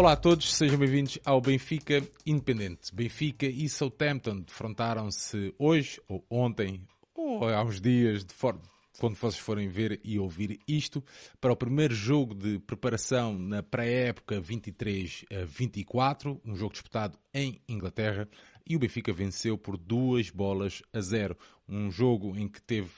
Olá a todos, sejam bem-vindos ao Benfica Independente. Benfica e Southampton defrontaram-se hoje, ou ontem, ou há uns dias, de forma quando vocês forem ver e ouvir isto, para o primeiro jogo de preparação na pré-época 23-24, um jogo disputado em Inglaterra, e o Benfica venceu por duas bolas a zero. Um jogo em que teve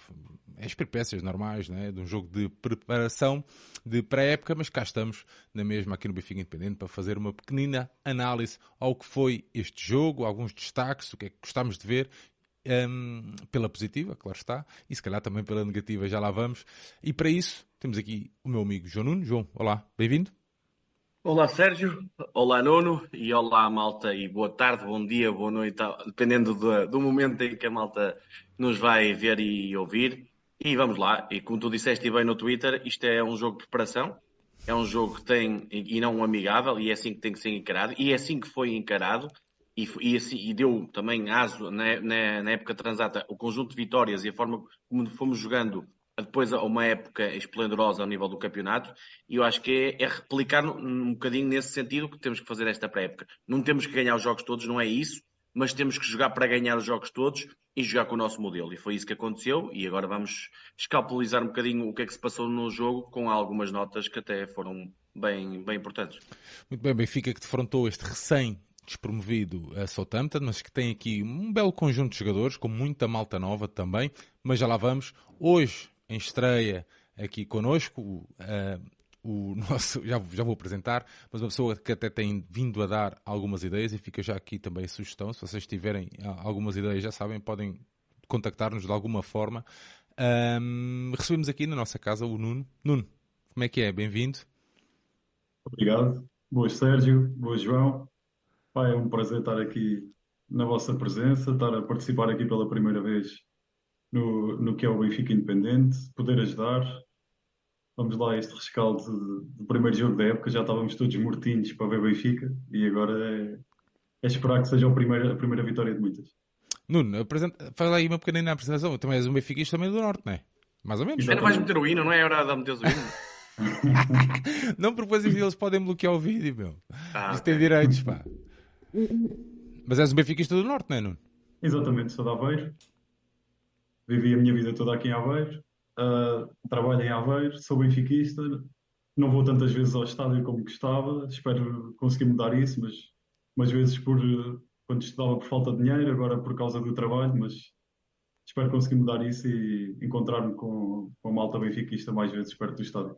as peripécias normais, né? de um jogo de preparação de pré-época, mas cá estamos na mesma aqui no Benfica Independente para fazer uma pequenina análise ao que foi este jogo, alguns destaques, o que é que gostamos de ver um, pela positiva, claro está, e se calhar também pela negativa, já lá vamos. E para isso temos aqui o meu amigo João Nuno. João, olá, bem-vindo. Olá Sérgio, olá Nuno e olá malta e boa tarde, bom dia, boa noite, dependendo do, do momento em que a malta nos vai ver e ouvir. E vamos lá, e como tu disseste bem no Twitter, isto é um jogo de preparação, é um jogo que tem, e não um amigável, e é assim que tem que ser encarado, e é assim que foi encarado, e, e, assim, e deu também aso na, na, na, época transata o conjunto de vitórias e a forma como fomos jogando depois a uma época esplendorosa ao nível do campeonato, e eu acho que é, é replicar um bocadinho nesse sentido que temos que fazer esta pré-época. Não temos que ganhar os jogos todos, não é isso, mas temos que jogar para ganhar os jogos todos e jogar com o nosso modelo. E foi isso que aconteceu, e agora vamos escalpelizar um bocadinho o que é que se passou no jogo com algumas notas que até foram bem, bem importantes. Muito bem, Benfica que defrontou este recém despromovido a Southampton, mas que tem aqui um belo conjunto de jogadores, com muita malta nova também, mas já lá vamos. Hoje, em estreia aqui connosco, uh, o nosso, já, já vou apresentar, mas uma pessoa que até tem vindo a dar algumas ideias e fica já aqui também a sugestão, se vocês tiverem algumas ideias, já sabem, podem contactar-nos de alguma forma. Um, recebemos aqui na nossa casa o Nuno. Nuno, como é que é? Bem-vindo. Obrigado. Boas, Sérgio. Boas, João. Pai, é um prazer estar aqui na vossa presença, estar a participar aqui pela primeira vez no, no que é o Benfica Independente, poder ajudar. Vamos lá, este rescaldo do primeiro jogo da época, já estávamos todos mortinhos para ver Benfica e agora é, é esperar que seja a primeira, a primeira vitória de muitas. Nuno, apresenta, fala aí uma pequenina apresentação. Também és um Benfica também do Norte, não é? Mais ou menos. Ainda vais meter o hino, não é hora de meter o hino? não, porque depois eles podem bloquear o vídeo, meu. Ah, Isto tem direitos, pá. Mas és um benfiquista do Norte, não é, Nuno? Exatamente, sou de Aveiro. Vivi a minha vida toda aqui em Aveiro. Uh, trabalho em Aveiro, sou benfiquista. Não vou tantas vezes ao estádio como gostava. Espero conseguir mudar isso, mas umas vezes por quando estudava por falta de dinheiro, agora por causa do trabalho, mas espero conseguir mudar isso e encontrar-me com, com uma alta benfiquista mais vezes perto do estádio.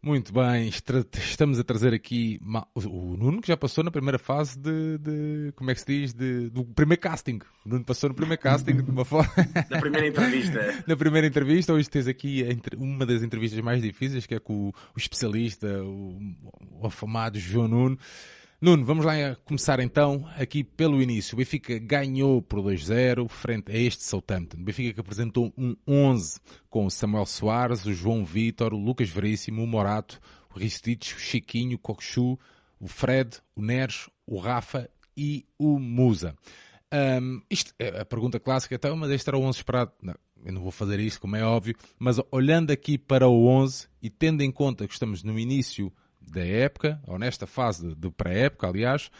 Muito bem, estamos a trazer aqui o Nuno que já passou na primeira fase de, de como é que se diz, de, do primeiro casting. O Nuno passou no primeiro casting de uma forma. Na primeira entrevista. na primeira entrevista, hoje tens aqui uma das entrevistas mais difíceis, que é com o, o especialista, o, o afamado João Nuno. Nuno, vamos lá começar então aqui pelo início. O Benfica ganhou por 2-0 frente a este Southampton. O Benfica que apresentou um 11 com o Samuel Soares, o João Vitor, o Lucas Veríssimo, o Morato, o Ristich, o Chiquinho, o Coxu, o Fred, o Neres, o Rafa e o Musa. Um, isto é a pergunta clássica, então, mas este era o 11 esperado. Não, eu não vou fazer isto, como é óbvio, mas olhando aqui para o 11 e tendo em conta que estamos no início da época, ou nesta fase de pré-época, aliás,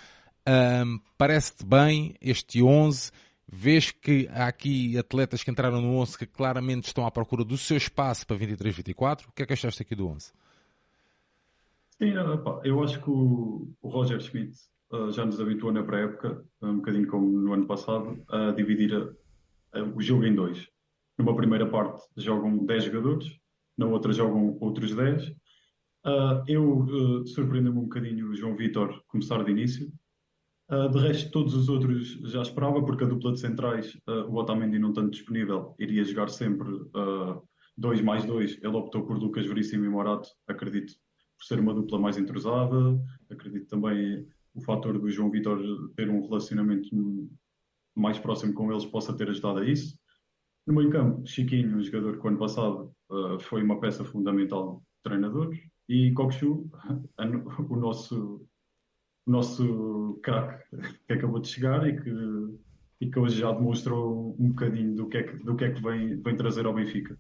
um, parece-te bem este 11? Vês que há aqui atletas que entraram no 11 que claramente estão à procura do seu espaço para 23-24? O que é que achaste aqui do 11? Sim, eu acho que o, Roger Schmidt uh, já nos habituou na pré-época, um bocadinho como no ano passado, a dividir o jogo em dois. Numa primeira parte jogam 10 jogadores, na outra jogam outros 10 Uh, eu uh, surpreendo-me um bocadinho o João Vitor começar de início. Uh, de resto, todos os outros já esperava, porque a dupla de centrais, uh, o Otamendi não tanto disponível, iria jogar sempre 2 mais 2. Ele optou por Lucas Veríssimo e Morato, acredito, por ser uma dupla mais entrosada. Acredito também o fator do João Vitor ter um relacionamento mais próximo com eles possa ter ajudado a isso. No meio campo, Chiquinho, um jogador que o ano passado foi uma peça fundamental do treinador, e Kokshu, o nosso, o nosso craque que acabou de chegar e que, e que hoje já demonstrou um bocadinho do que é que, do que, é que vem, vem trazer ao Benfica.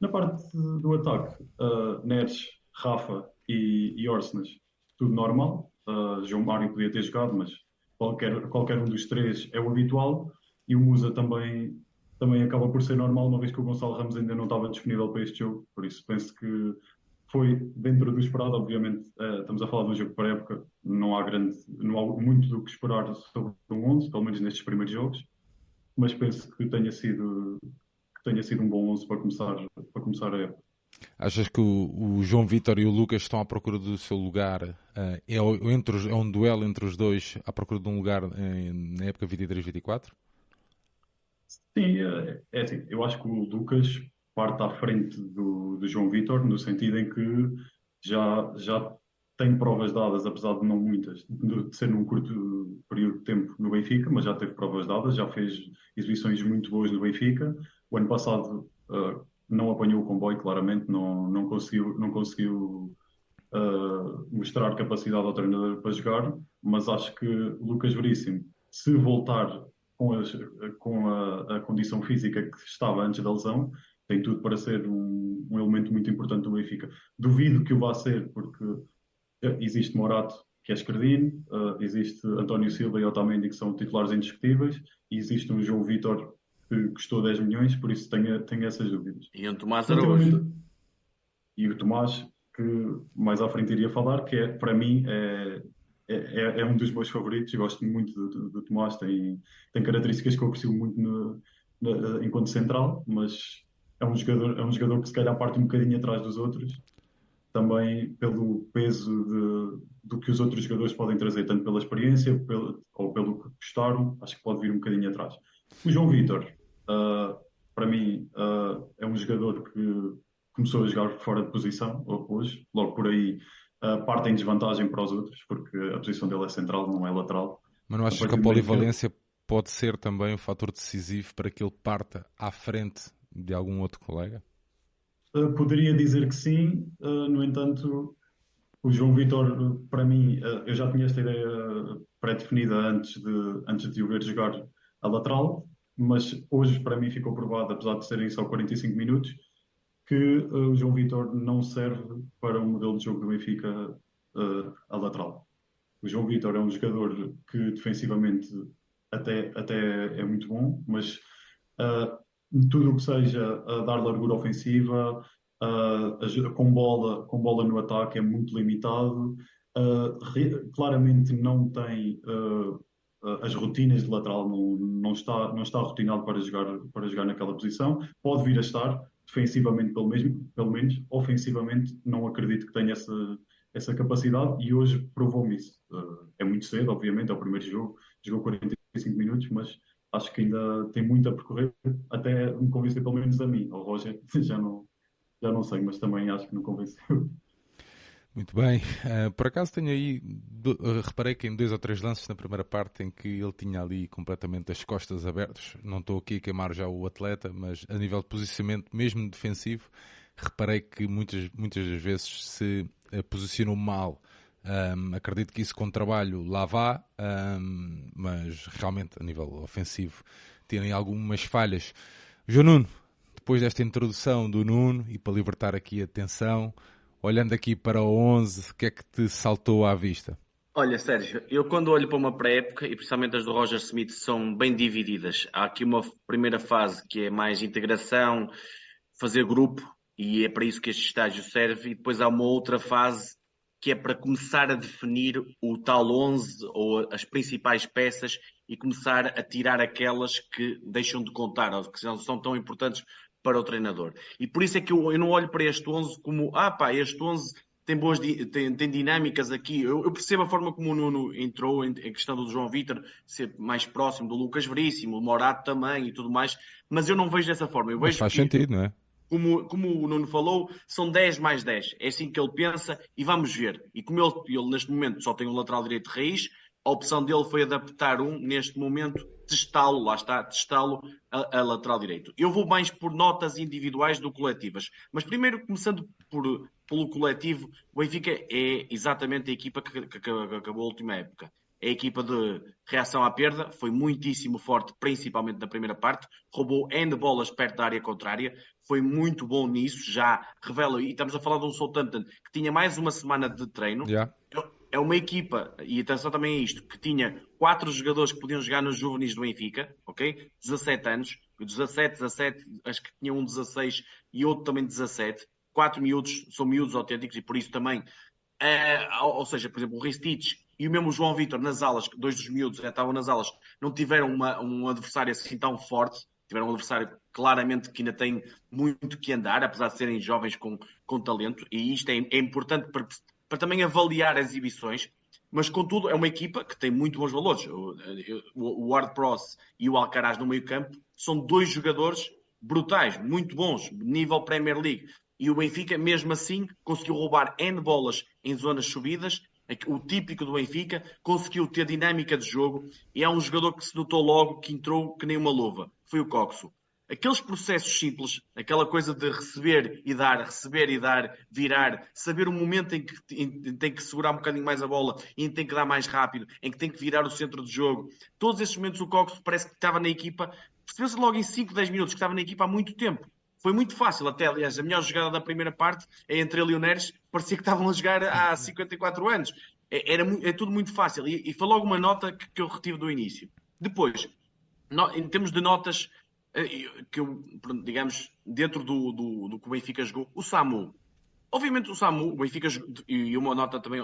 Na parte do ataque, uh, Neres, Rafa e, e Orsnes, tudo normal. Uh, João Mário podia ter jogado, mas qualquer, qualquer um dos três é o habitual. E o Musa também, também acaba por ser normal, uma vez que o Gonçalo Ramos ainda não estava disponível para este jogo. Por isso penso que foi dentro do esperado. Obviamente, uh, estamos a falar de um jogo para época, não há, grande, não há muito do que esperar sobre um 11, pelo menos nestes primeiros jogos. Mas penso que tenha sido, que tenha sido um bom 11 para começar, para começar a época. Achas que o, o, João Vitor e o Lucas estão à procura do seu lugar? Uh, é, entre é, um duelo entre os dois à procura de um lugar em, na época 23-24? Sim, é, é assim. Eu acho que o Lucas parte à frente do, do João Vitor, no sentido em que já, já tem provas dadas, apesar de não muitas, de ser num curto período de tempo no Benfica, mas já teve provas dadas, já fez exibições muito boas no Benfica. O ano passado uh, não apanhou o comboio, claramente, não, não conseguiu, não conseguiu uh, mostrar capacidade ao treinador para jogar, mas acho que Lucas Veríssimo, se voltar com, as, com a, a, condição física que estava antes da lesão, tem tudo para ser um, um, elemento muito importante do Benfica. Duvido que o vá ser, porque existe Morato, que é esquerdino, uh, existe António Silva e Otamendi, que são titulares indiscutíveis, e existe um João Vitor, que custou 10 milhões, por isso tenho, tenho essas dúvidas. E o Tomás Araújo. E o Tomás, que mais à frente iria falar, que é, para mim, é, é, é um dos meus favoritos. gosto muito do, do, do, Tomás, tem, tem características que eu aprecio muito no, no, enquanto central, mas é um, jogador, é um jogador que se calhar parte um bocadinho atrás dos outros, também pelo peso de, do que os outros jogadores podem trazer, tanto pela experiência pelo, ou pelo que gostaram, acho que pode vir um bocadinho atrás. O João Vitor, Uh, para mim, uh, é um jogador que começou a jogar fora de posição hoje, logo por aí uh, parte em desvantagem para os outros, porque a posição dele é central, não é lateral. Mas não achas que a polivalência pode ser também um fator decisivo para que ele parta à frente de algum outro colega? Uh, poderia dizer que sim, uh, no entanto, o João Vitor, para mim, uh, eu já tinha esta ideia pré-definida antes de, antes de o ver jogar a lateral, mas hoje para mim ficou provado, apesar de serem só 45 minutos, que o João Vitor não serve para o modelo de jogo do Benfica a lateral. O João Vitor é um jogador que defensivamente até, até é muito bom, mas tudo o que seja dar largura ofensiva, com, bola, com bola no ataque é muito limitado. claramente não tem as rotinas de lateral não, não, está, não está rotinado para jogar, para jogar naquela posição. Pode vir a estar, defensivamente pelo, mesmo, pelo menos, ofensivamente não acredito que tenha essa, essa capacidade e hoje provou-me isso. É muito cedo, obviamente, é o primeiro jogo, jogou 45 minutos, mas acho que ainda tem muito a percorrer até me convencer pelo menos a mim. Ao Roger já não, já não sei, mas também acho que não convenceu. Muito bem. Uh, por acaso tenho aí, do, uh, reparei que em dois ou três lances na primeira parte em que ele tinha ali completamente as costas abertas. Não estou aqui a queimar já o atleta, mas a nível de posicionamento, mesmo defensivo, reparei que muitas, muitas das vezes se uh, posicionou mal. Um, acredito que isso com trabalho lá vá, um, mas realmente a nível ofensivo tem algumas falhas. João Nuno, depois desta introdução do Nuno e para libertar aqui a tensão, olhando aqui para o 11, o que é que te saltou à vista? Olha, Sérgio, eu quando olho para uma pré-época, e principalmente as do Roger Smith, são bem divididas. Há aqui uma primeira fase que é mais integração, fazer grupo, e é para isso que este estágio serve, e depois há uma outra fase que é para começar a definir o tal 11 ou as principais peças e começar a tirar aquelas que deixam de contar ou que não são tão importantes para o treinador. E por isso é que eu, eu não olho para este 11 como, ah pá, este 11 tem boas tem, tem dinâmicas aqui. Eu, eu, percebo a forma como o Nuno entrou em, questão do João Vitor ser mais próximo do Lucas Veríssimo, o Morato também e tudo mais, mas eu não vejo dessa forma. Eu vejo faz que, sentido, não é? Como, como o Nuno falou, são 10 mais 10. É assim que ele pensa e vamos ver. E como ele, ele neste momento só tem um lateral direito de raiz, a opção dele foi adaptar um, neste momento, testá-lo, lá está, testá-lo a, a, lateral direito. Eu vou mais por notas individuais do coletivas. Mas primeiro, começando por, pelo coletivo, o Benfica é exatamente a equipa que, que, que acabou a última época. É a equipa de reação à perda, foi muitíssimo forte, principalmente na primeira parte, roubou N bolas perto da área contrária, foi muito bom nisso, já revela, e estamos a falar de um Southampton que tinha mais uma semana de treino. Yeah é uma equipa, e atenção também a isto, que tinha quatro jogadores que podiam jogar nos juvenis do Benfica, ok? 17 anos, 17, 17, acho que tinha um 16 e outro também 17. Quatro miúdos, são miúdos autênticos e por isso também, é, ou seja, por exemplo, o Ristich e o mesmo João Vitor nas alas, dois dos miúdos já estavam nas alas, não tiveram uma, um adversário assim tão forte, tiveram um adversário claramente que ainda tem muito que andar, apesar de serem jovens com, com talento, e isto é, é importante para, para também avaliar as exibições, mas contudo é uma equipa que tem muito bons valores. O, o Ward Pross e o Alcaraz no meio campo são dois jogadores brutais, muito bons, nível Premier League. E o Benfica, mesmo assim, conseguiu roubar N bolas em zonas subidas, o típico do Benfica, conseguiu ter dinâmica de jogo e é um jogador que se notou logo que entrou que nem uma luva. Foi o Coxo aqueles processos simples, aquela coisa de receber e dar, receber e dar, virar, saber o momento em que em, tem que segurar um bocadinho mais a bola e em que tem que dar mais rápido, em que tem que virar o centro de jogo. Todos esses momentos o Cox parece que estava na equipa, percebeu-se logo em 5, 10 minutos que estava na equipa há muito tempo. Foi muito fácil, até aliás, a melhor jogada da primeira parte é entre ele e o Neres, parecia que estavam a jogar há 54 anos. É, era, é tudo muito fácil. E, e foi logo uma nota que, que eu retive do início. Depois, no, em termos de notas eh, que eu, digamos, dentro do, do, do que o Benfica jogou, o Samu. Obviamente o Samu, o Benfica, e uma nota também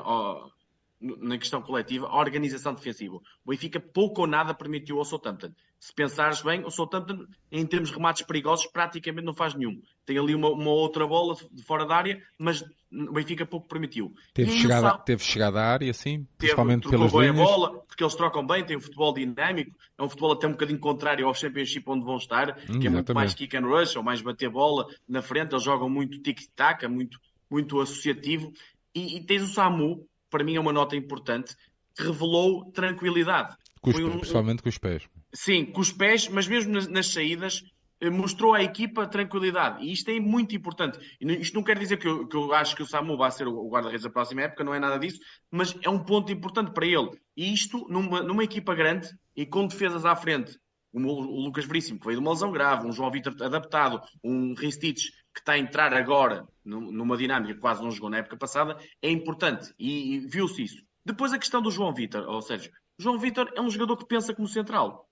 na questão coletiva, a organização defensiva. O Benfica pouco ou nada permitiu ao Southampton. Se pensares bem, o Southampton, em termos de remates perigosos, praticamente não faz nenhum. Tem ali uma, uma outra bola de fora da área, mas o Benfica pouco permitiu. Teve, chegada, Sá... teve chegada à área, sim, principalmente teve, pelas linhas. a bola, porque eles trocam bem, tem um futebol dinâmico, é um futebol até um bocadinho contrário ao Championship onde vão estar, hum, que é muito mais kick and rush, ou mais bater bola na frente, eles jogam muito tic-tac, muito, muito associativo, e, e tens o Samu, para mim é uma nota importante, que revelou tranquilidade. Com os, um, principalmente com os pés. Sim, com os pés, mas mesmo nas, nas saídas eh, mostrou à equipa tranquilidade. E isto é muito importante. Isto não quer dizer que eu, que eu acho que o Samu vai ser o guarda-redes da próxima época, não é nada disso, mas é um ponto importante para ele. E isto, numa, numa equipa grande e com defesas à frente, como o Lucas Veríssimo, que veio de uma lesão grave, um João Vitor adaptado, um Ristich que está a entrar agora numa dinâmica que quase não jogou na época passada, é importante e, viu-se isso. Depois a questão do João Vitor, ou seja, o João Vitor é um jogador que pensa como central.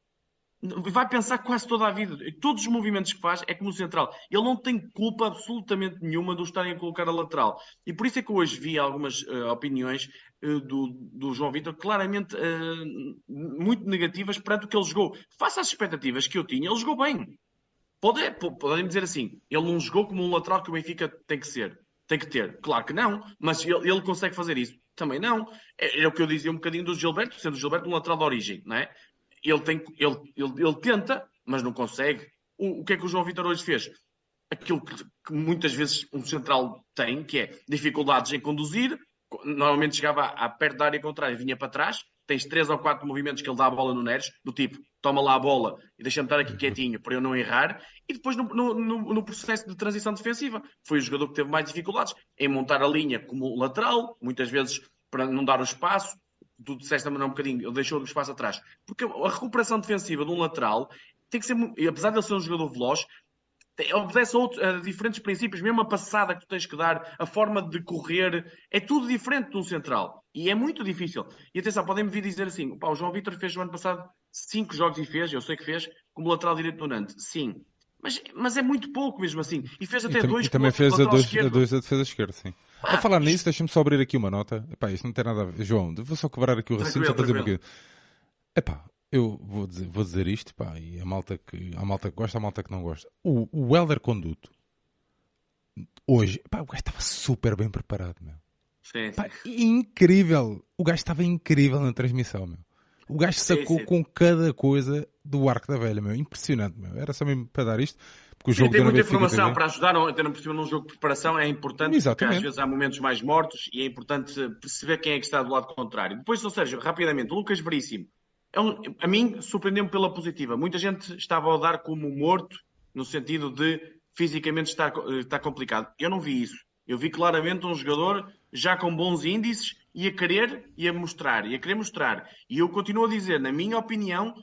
Vai pensar quase toda a vida. Todos os movimentos que faz é como central. Ele não tem culpa absolutamente nenhuma do estarem a colocar a lateral. E por isso é que hoje vi algumas uh, opiniões uh, do, do João Vitor claramente uh, muito negativas perante o que ele jogou. Faça as expectativas que eu tinha, ele jogou bem. Pode, podem dizer assim, ele não jogou como um lateral que o Benfica tem que ser, tem que ter. Claro que não, mas ele, ele consegue fazer isso. Também não. É, é, o que eu dizia um bocadinho do Gilberto, sendo o Gilberto um lateral de origem, não é? Ele, tem, ele, ele, ele tenta, mas não consegue. O, o que é que o João Vitor hoje fez? Aquilo que, que muitas vezes um central tem, que é dificuldades em conduzir, normalmente chegava a, a perto da área contrária vinha para trás, tens três ou quatro movimentos que ele dá a bola no Neres, do tipo, toma lá a bola e deixa-me estar aqui uhum. quietinho para eu não errar, e depois no, no, no, processo de transição defensiva, foi o jogador que teve mais dificuldades em montar a linha como lateral, muitas vezes para não dar o espaço, tu disseste também um bocadinho, ele deixou o espaço atrás, porque a recuperação defensiva de um lateral tem que ser, apesar de ele ser um jogador veloz, obedece a, outros, a, diferentes princípios, mesmo a passada que tu tens que dar, a forma de correr, é tudo diferente de um central. E é muito difícil. E atenção, podem-me vir dizer assim: o João Vitor fez no ano passado cinco jogos e fez, eu sei que fez, como lateral direito do Nantes. Sim. Mas, mas é muito pouco mesmo assim. E fez até e dois E também fez a dois, a dois defesa esquerda, sim. Ah, a falar nisso, deixa-me só abrir aqui uma nota. Epá, isto não tem nada a ver. João, vou só quebrar aqui o raciocínio, só para dizer um pouquinho. Epá, eu vou dizer, vou dizer isto, pá, e a malta que, a malta que gosta, a malta que não gosta. O, o Helder Conduto, hoje, pá, o gajo estava super bem preparado, meu. Sim, pá, incrível! O gajo estava incrível na transmissão, meu. O gajo sacou sim, sim. com cada coisa do arco da velha, meu. Impressionante, meu. Era só mesmo para dar isto. Porque o jogo tem muita informação para ajudar, até não perceber num jogo de preparação é importante, Exatamente. porque às vezes há momentos mais mortos e é importante perceber quem é que está do lado contrário. Depois, ou seja, rapidamente, o Lucas Veríssimo é um, a mim surpreendeu-me pela positiva. Muita gente estava a dar como morto, no sentido de fisicamente estar, estar complicado. Eu não vi isso. Eu vi claramente um jogador já com bons índices e a querer e a mostrar, e a querer mostrar. E eu continuo a dizer, na minha opinião,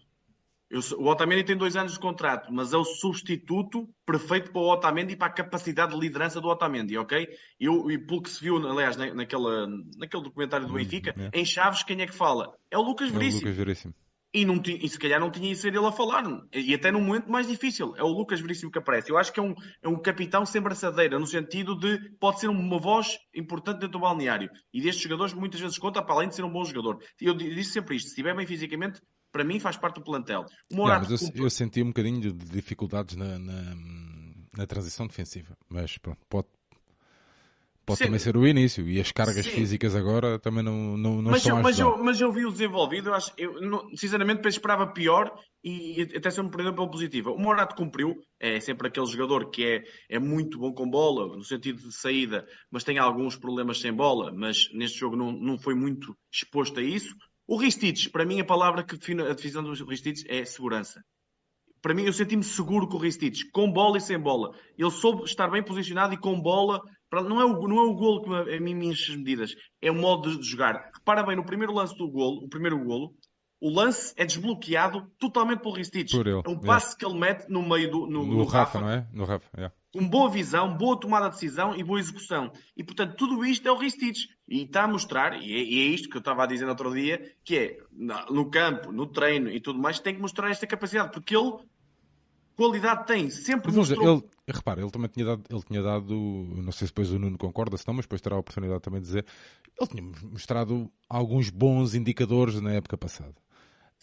Eu, o Otamendi tem dois anos de contrato, mas é o substituto perfeito para o Otamendi e para a capacidade de liderança do Otamendi, ok? Eu, e pelo que se viu, aliás, naquela, naquele documentário do hum, Benfica, hum, é. em Chaves, quem é que fala? É o Lucas Veríssimo. É o Lucas Veríssimo. E, não e se calhar não tinha isso ele a falar, e até num momento mais difícil. É o Lucas Veríssimo que aparece. Eu acho que é um, é um capitão sem braçadeira, no sentido de pode ser uma voz importante dentro do balneário. E destes jogadores muitas vezes conta, para além de ser um bom jogador. Eu disse sempre isto: se estiver bem fisicamente, para mim faz parte do plantel. Morato, não, eu, eu, senti um bocadinho de dificuldades na, na, na transição defensiva, mas pronto, pode, Pode Sim. também ser o início e as cargas Sim. físicas agora também não, não, não mas estão eu, a mas eu, mas eu vi o desenvolvido, eu acho, eu, sinceramente esperava pior e, e até me perdeu pela positiva. O Morato cumpriu, é sempre aquele jogador que é, é muito bom com bola, no sentido de saída, mas tem alguns problemas sem bola, mas neste jogo não, não foi muito exposto a isso. O Ristich, para mim a palavra que define a divisão dos Ristich é segurança. Para mim eu senti-me seguro com o Ristich, com bola e sem bola. Ele soube estar bem posicionado e com bola não é o, não é o golo que a mim me enche as medidas, é o modo de jogar. Repara bem, no primeiro lance do golo, o primeiro golo, o lance é desbloqueado totalmente pelo Ristich. Por ele. É um passe que ele mete no meio do no, no, no Rafa, Rafa, não é? No Rafa, yeah. Com boa visão, boa tomada de decisão e boa execução. E portanto, tudo isto é o Ristich. E está a mostrar, e é, e é isto que eu estava a dizer no outro dia, que é no campo, no treino e tudo mais, tem que mostrar esta capacidade, porque ele qualidade tem, sempre mas, mostrou... Ele, repara, ele também tinha dado, ele tinha dado, não sei se depois o Nuno concorda, se não, mas depois terá a oportunidade também de dizer, ele tinha mostrado alguns bons indicadores na época passada.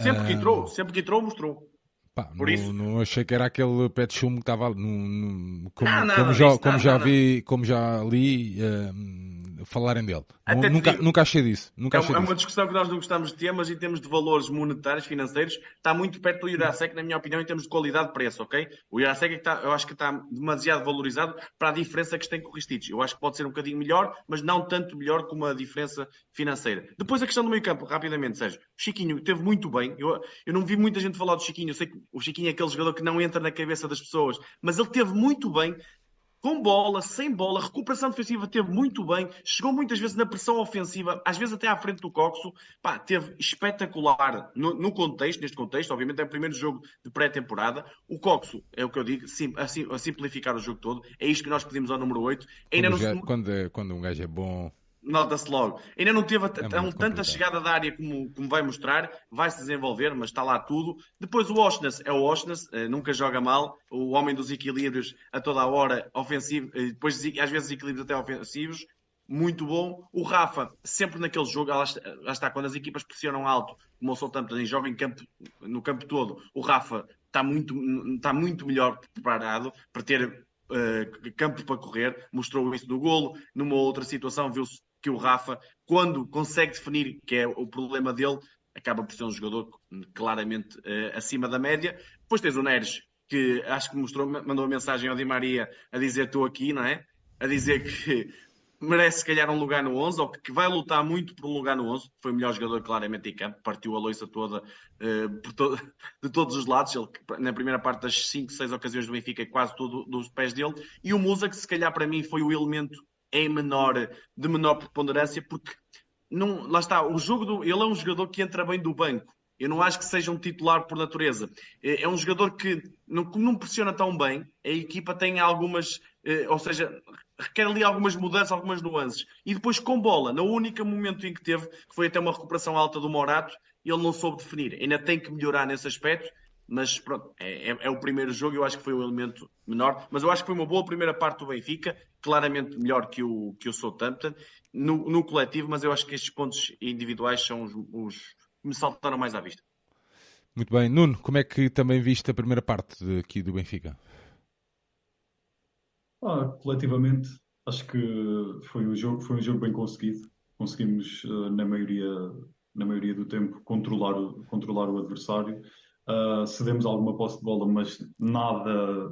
Sempre que entrou, sempre que entrou mostrou. Pá, Por não, isso. não achei que era aquele pé de chumbo que estava como, já, como já vi, como já li, uh, falarem dele. Nunca, digo, nunca achei disso. Nunca é, achei é uma discussão que nós não gostamos de ter, mas em termos de valores monetários, financeiros, está muito perto do Jurasek, na minha opinião, em termos de qualidade de preço, ok? O Jurasek é está, eu acho que está demasiado valorizado para a diferença que tem com o Ristich. Eu acho que pode ser um bocadinho melhor, mas não tanto melhor como a diferença financeira. Depois a questão do meio campo, rapidamente, Sérgio. Chiquinho teve muito bem. Eu, eu não vi muita gente falar do Chiquinho. Eu sei que o Chiquinho é aquele jogador que não entra na cabeça das pessoas, mas ele teve muito bem com bola, sem bola, recuperação defensiva teve muito bem, chegou muitas vezes na pressão ofensiva, às vezes até à frente do Coxo, pá, teve espetacular no, no, contexto, neste contexto, obviamente é o primeiro jogo de pré-temporada, o Coxo, é o que eu digo, sim, a, a, simplificar o jogo todo, é isto que nós pedimos ao número 8. Ainda quando, não... já, quando, quando um gajo é bom nota-se logo. Ainda não teve é tanta chegada da área como, como vai mostrar, vai se desenvolver, mas está lá tudo. Depois o Oshness é o Oshness, eh, nunca joga mal, o homem dos equilíbrios a toda a hora, ofensivo, eh, depois às vezes equilíbrios até ofensivos, muito bom. O Rafa, sempre naquele jogo, lá está, lá está quando as equipas pressionam alto, como o Southampton joga em campo, no campo todo, o Rafa está muito, está muito melhor preparado para ter Uh, campo para correr, mostrou isso no golo. Numa outra situação, viu-se que o Rafa, quando consegue definir, que é o problema dele, acaba por ser um jogador claramente uh, acima da média. Depois tens o Neres, que acho que mostrou, mandou uma mensagem ao Di Maria a dizer estou aqui, não é? A dizer que merece se calhar um lugar no 11, ou que vai lutar muito por um lugar no 11. Foi o melhor jogador claramente em campo, partiu a loiça toda uh, to de todos os lados. Ele, na primeira parte das 5, 6 ocasiões do Benfica, quase tudo dos pés dele. E o Musa, que se calhar para mim foi o elemento em menor, de menor preponderância, porque não, lá está, o jogo do, ele é um jogador que entra bem do banco. Eu não acho que seja um titular por natureza. É, é um jogador que não, não pressiona tão bem, a equipa tem algumas, eh, ou seja, requer ali algumas mudanças, algumas nuances. E depois com bola, no único momento em que teve, que foi até uma recuperação alta do Morato, ele não soube definir. Ainda tem que melhorar nesse aspecto, mas pronto, é, é, é, o primeiro jogo, eu acho que foi um elemento menor, mas eu acho que foi uma boa primeira parte do Benfica, claramente melhor que o, que o Southampton no, no coletivo, mas eu acho que estes pontos individuais são os, os que me saltaram mais à vista. Muito bem. Nuno, como é que também viste a primeira parte de, aqui do Benfica? Ah, coletivamente, acho que foi um jogo, foi um jogo bem conseguido. Conseguimos, uh, na, maioria, na maioria do tempo, controlar, controlar o adversário. Uh, cedemos alguma posse de bola, mas nada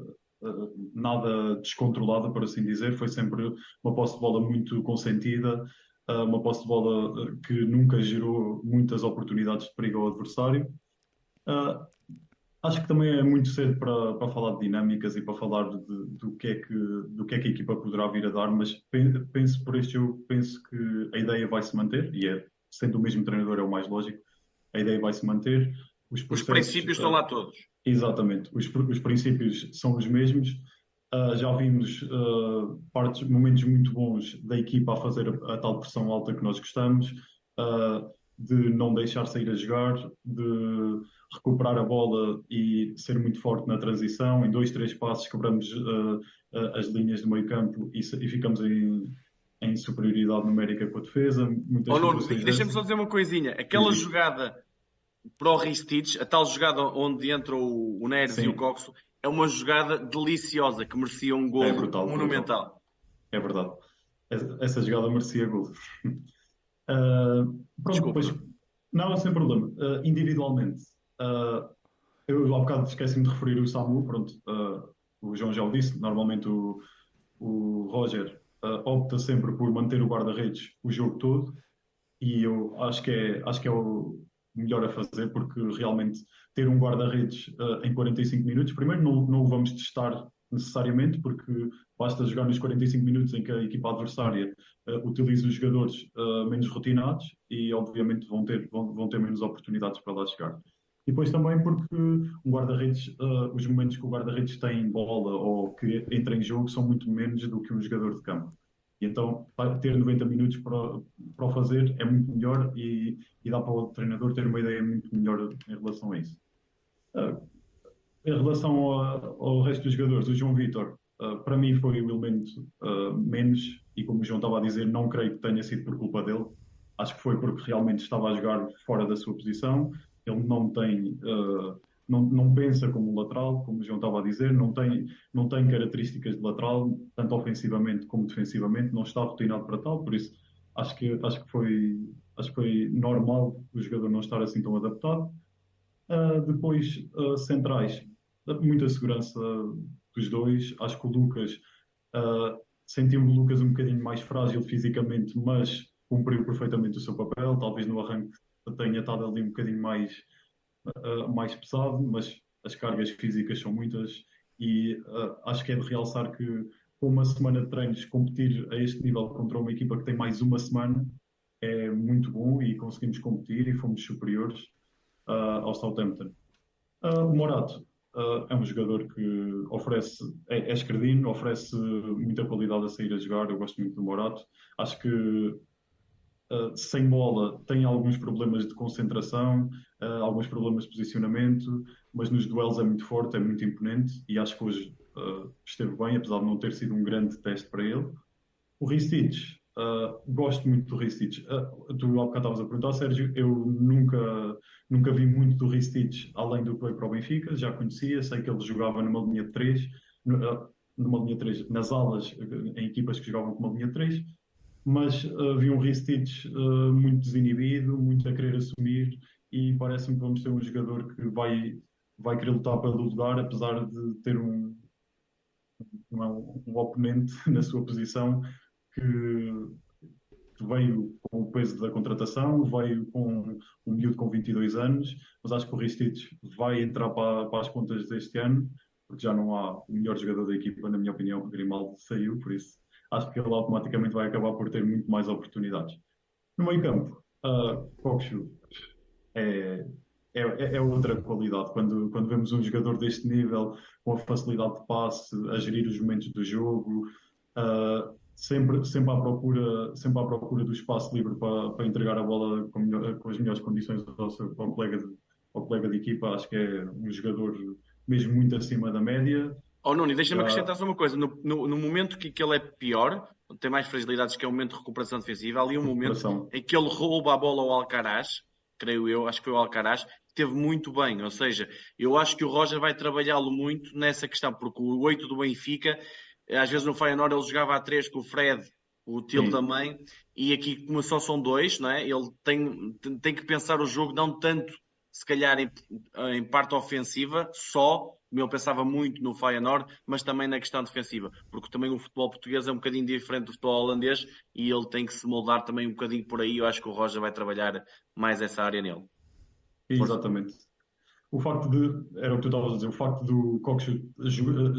nada descontrolada, por assim dizer. Foi sempre uma posse de bola muito consentida, uh, uma posse de bola uh, que nunca gerou muitas oportunidades de perigo ao adversário. Uh, acho que também é muito cedo para, para falar de dinâmicas e para falar de, do, que é que, do que é que a equipa poderá vir a dar, mas penso por este jogo, penso que a ideia vai se manter, e é, sendo o mesmo treinador é o mais lógico, a ideia vai se manter. Os, os princípios estão lá todos. Exatamente, os, os princípios são os mesmos. Uh, já vimos uh, partes, momentos muito bons da equipa a fazer a, a tal pressão alta que nós gostamos, uh, de não deixar sair a jogar, de recuperar a bola e ser muito forte na transição. Em dois, três passos quebramos as linhas do meio campo e, e ficamos em, em, superioridade numérica com a defesa. oh, Nuno, deixa-me só dizer uma coisinha. Aquela Sim. jogada para o Ristich, a tal jogada onde entra o, o Neres Sim. e o Coxo, é uma jogada deliciosa que merecia um gol é brutal, monumental. Brutal. É verdade. Essa jogada merecia gol. uh, pronto, depois, não, sem problema. Uh, individualmente, uh, eu há bocado esqueci-me de referir o Samu, pronto, o João já o disse, normalmente o, o Roger opta sempre por manter o guarda-redes o jogo todo e eu acho que é, acho que é o, melhor a fazer, porque realmente ter um guarda-redes uh, em 45 minutos, primeiro não, não o vamos testar necessariamente, porque basta jogar nos 45 minutos em que a equipa adversária uh, utiliza os jogadores uh, menos rotinados e, obviamente, vão ter, vão, vão ter menos oportunidades para lá chegar. E depois também porque um guarda-redes, uh, os momentos que o guarda-redes tem em bola ou que entra em jogo são muito menos do que um jogador de campo. E então ter 90 minutos para, para o fazer é muito melhor e, e dá para o treinador ter uma ideia muito melhor em relação a isso. Uh, em relação ao, ao, resto dos jogadores, o João Vitor, uh, para mim foi o elemento uh, menos, e como o João estava a dizer, não creio que tenha sido por culpa dele. Acho que foi porque realmente estava a jogar fora da sua posição. Ele não tem não, não pensa como um lateral, como o João estava a dizer, não tem, não tem características de lateral, tanto ofensivamente como defensivamente, não está rotinado para tal, por isso acho que, acho que, foi, acho que foi normal o jogador não estar assim tão adaptado. Uh, depois, uh, centrais, muita segurança dos dois. Acho que o Lucas, uh, sentimos o Lucas um bocadinho mais frágil fisicamente, mas cumpriu perfeitamente o seu papel. Talvez no arranque tenha estado ali um bocadinho mais uh, mais pesado, mas as cargas físicas são muitas e uh, acho que é de realçar que com uma semana de treinos competir a este nível contra uma equipa que tem mais uma semana é muito bom e conseguimos competir e fomos superiores uh, ao Southampton. o Morato é um jogador que oferece, é, é escredino, oferece muita qualidade a sair a jogar, eu gosto muito do Morato. Acho que Uh, sem bola tem alguns problemas de concentração, uh, alguns problemas de posicionamento, mas nos duelos é muito forte, é muito imponente e acho que hoje uh, esteve bem, apesar de não ter sido um grande teste para ele. O Ristich, gosto muito do Ristich. tu há bocado estavas a perguntar, Sérgio, eu nunca, nunca vi muito do Ristich além do veio para o Benfica, já conhecia, sei que ele jogava numa linha de 3, numa linha 3, nas alas, em equipas que jogavam com uma linha de 3, mas vi um Ristich uh, muito desinibido, muito a querer assumir e parece-me que vamos ter um jogador que vai, vai querer lutar pelo lugar, apesar de ter um, um, oponente na sua posição que, veio com o peso da contratação, veio com um miúdo com 22 anos, mas acho que o Ristich vai entrar para, para as contas deste ano, porque já não há o melhor jogador da equipa, na minha opinião, o Grimaldo saiu, por isso acho que ele automaticamente vai acabar por ter muito mais oportunidades. No meio campo, uh, é, é, é, outra qualidade. Quando, quando vemos um jogador deste nível, com a facilidade de passe, a gerir os momentos do jogo, uh, sempre, sempre, à procura, sempre à procura do espaço livre para, para entregar a bola com, melhor, com as melhores condições ao, seu, ao, colega de, ao colega de equipa, acho que é um jogador mesmo muito acima da média. Oh, Nuno, deixa-me acrescentar só uma coisa. No, no, no, momento que, que ele é pior, tem mais fragilidades, que é o momento de recuperação defensiva, ali um momento em que ele rouba a bola ao Alcaraz, creio eu, acho que foi o Alcaraz, teve muito bem. Ou seja, eu acho que o Roger vai trabalhá-lo muito nessa questão, porque o 8 do Benfica, às vezes no Feyenoord ele jogava a 3 com o Fred, o Tilo também, e aqui como só são dois, não é? ele tem, tem que pensar o jogo não tanto, se calhar, em, em parte ofensiva, só, ele pensava muito no Feyenoord, mas também na questão defensiva, porque também o futebol português é um bocadinho diferente do futebol holandês e ele tem que se moldar também um bocadinho por aí. Eu acho que o Roger vai trabalhar mais essa área nele. Exatamente. O facto de, era o que tu estavas a dizer, o facto do Cox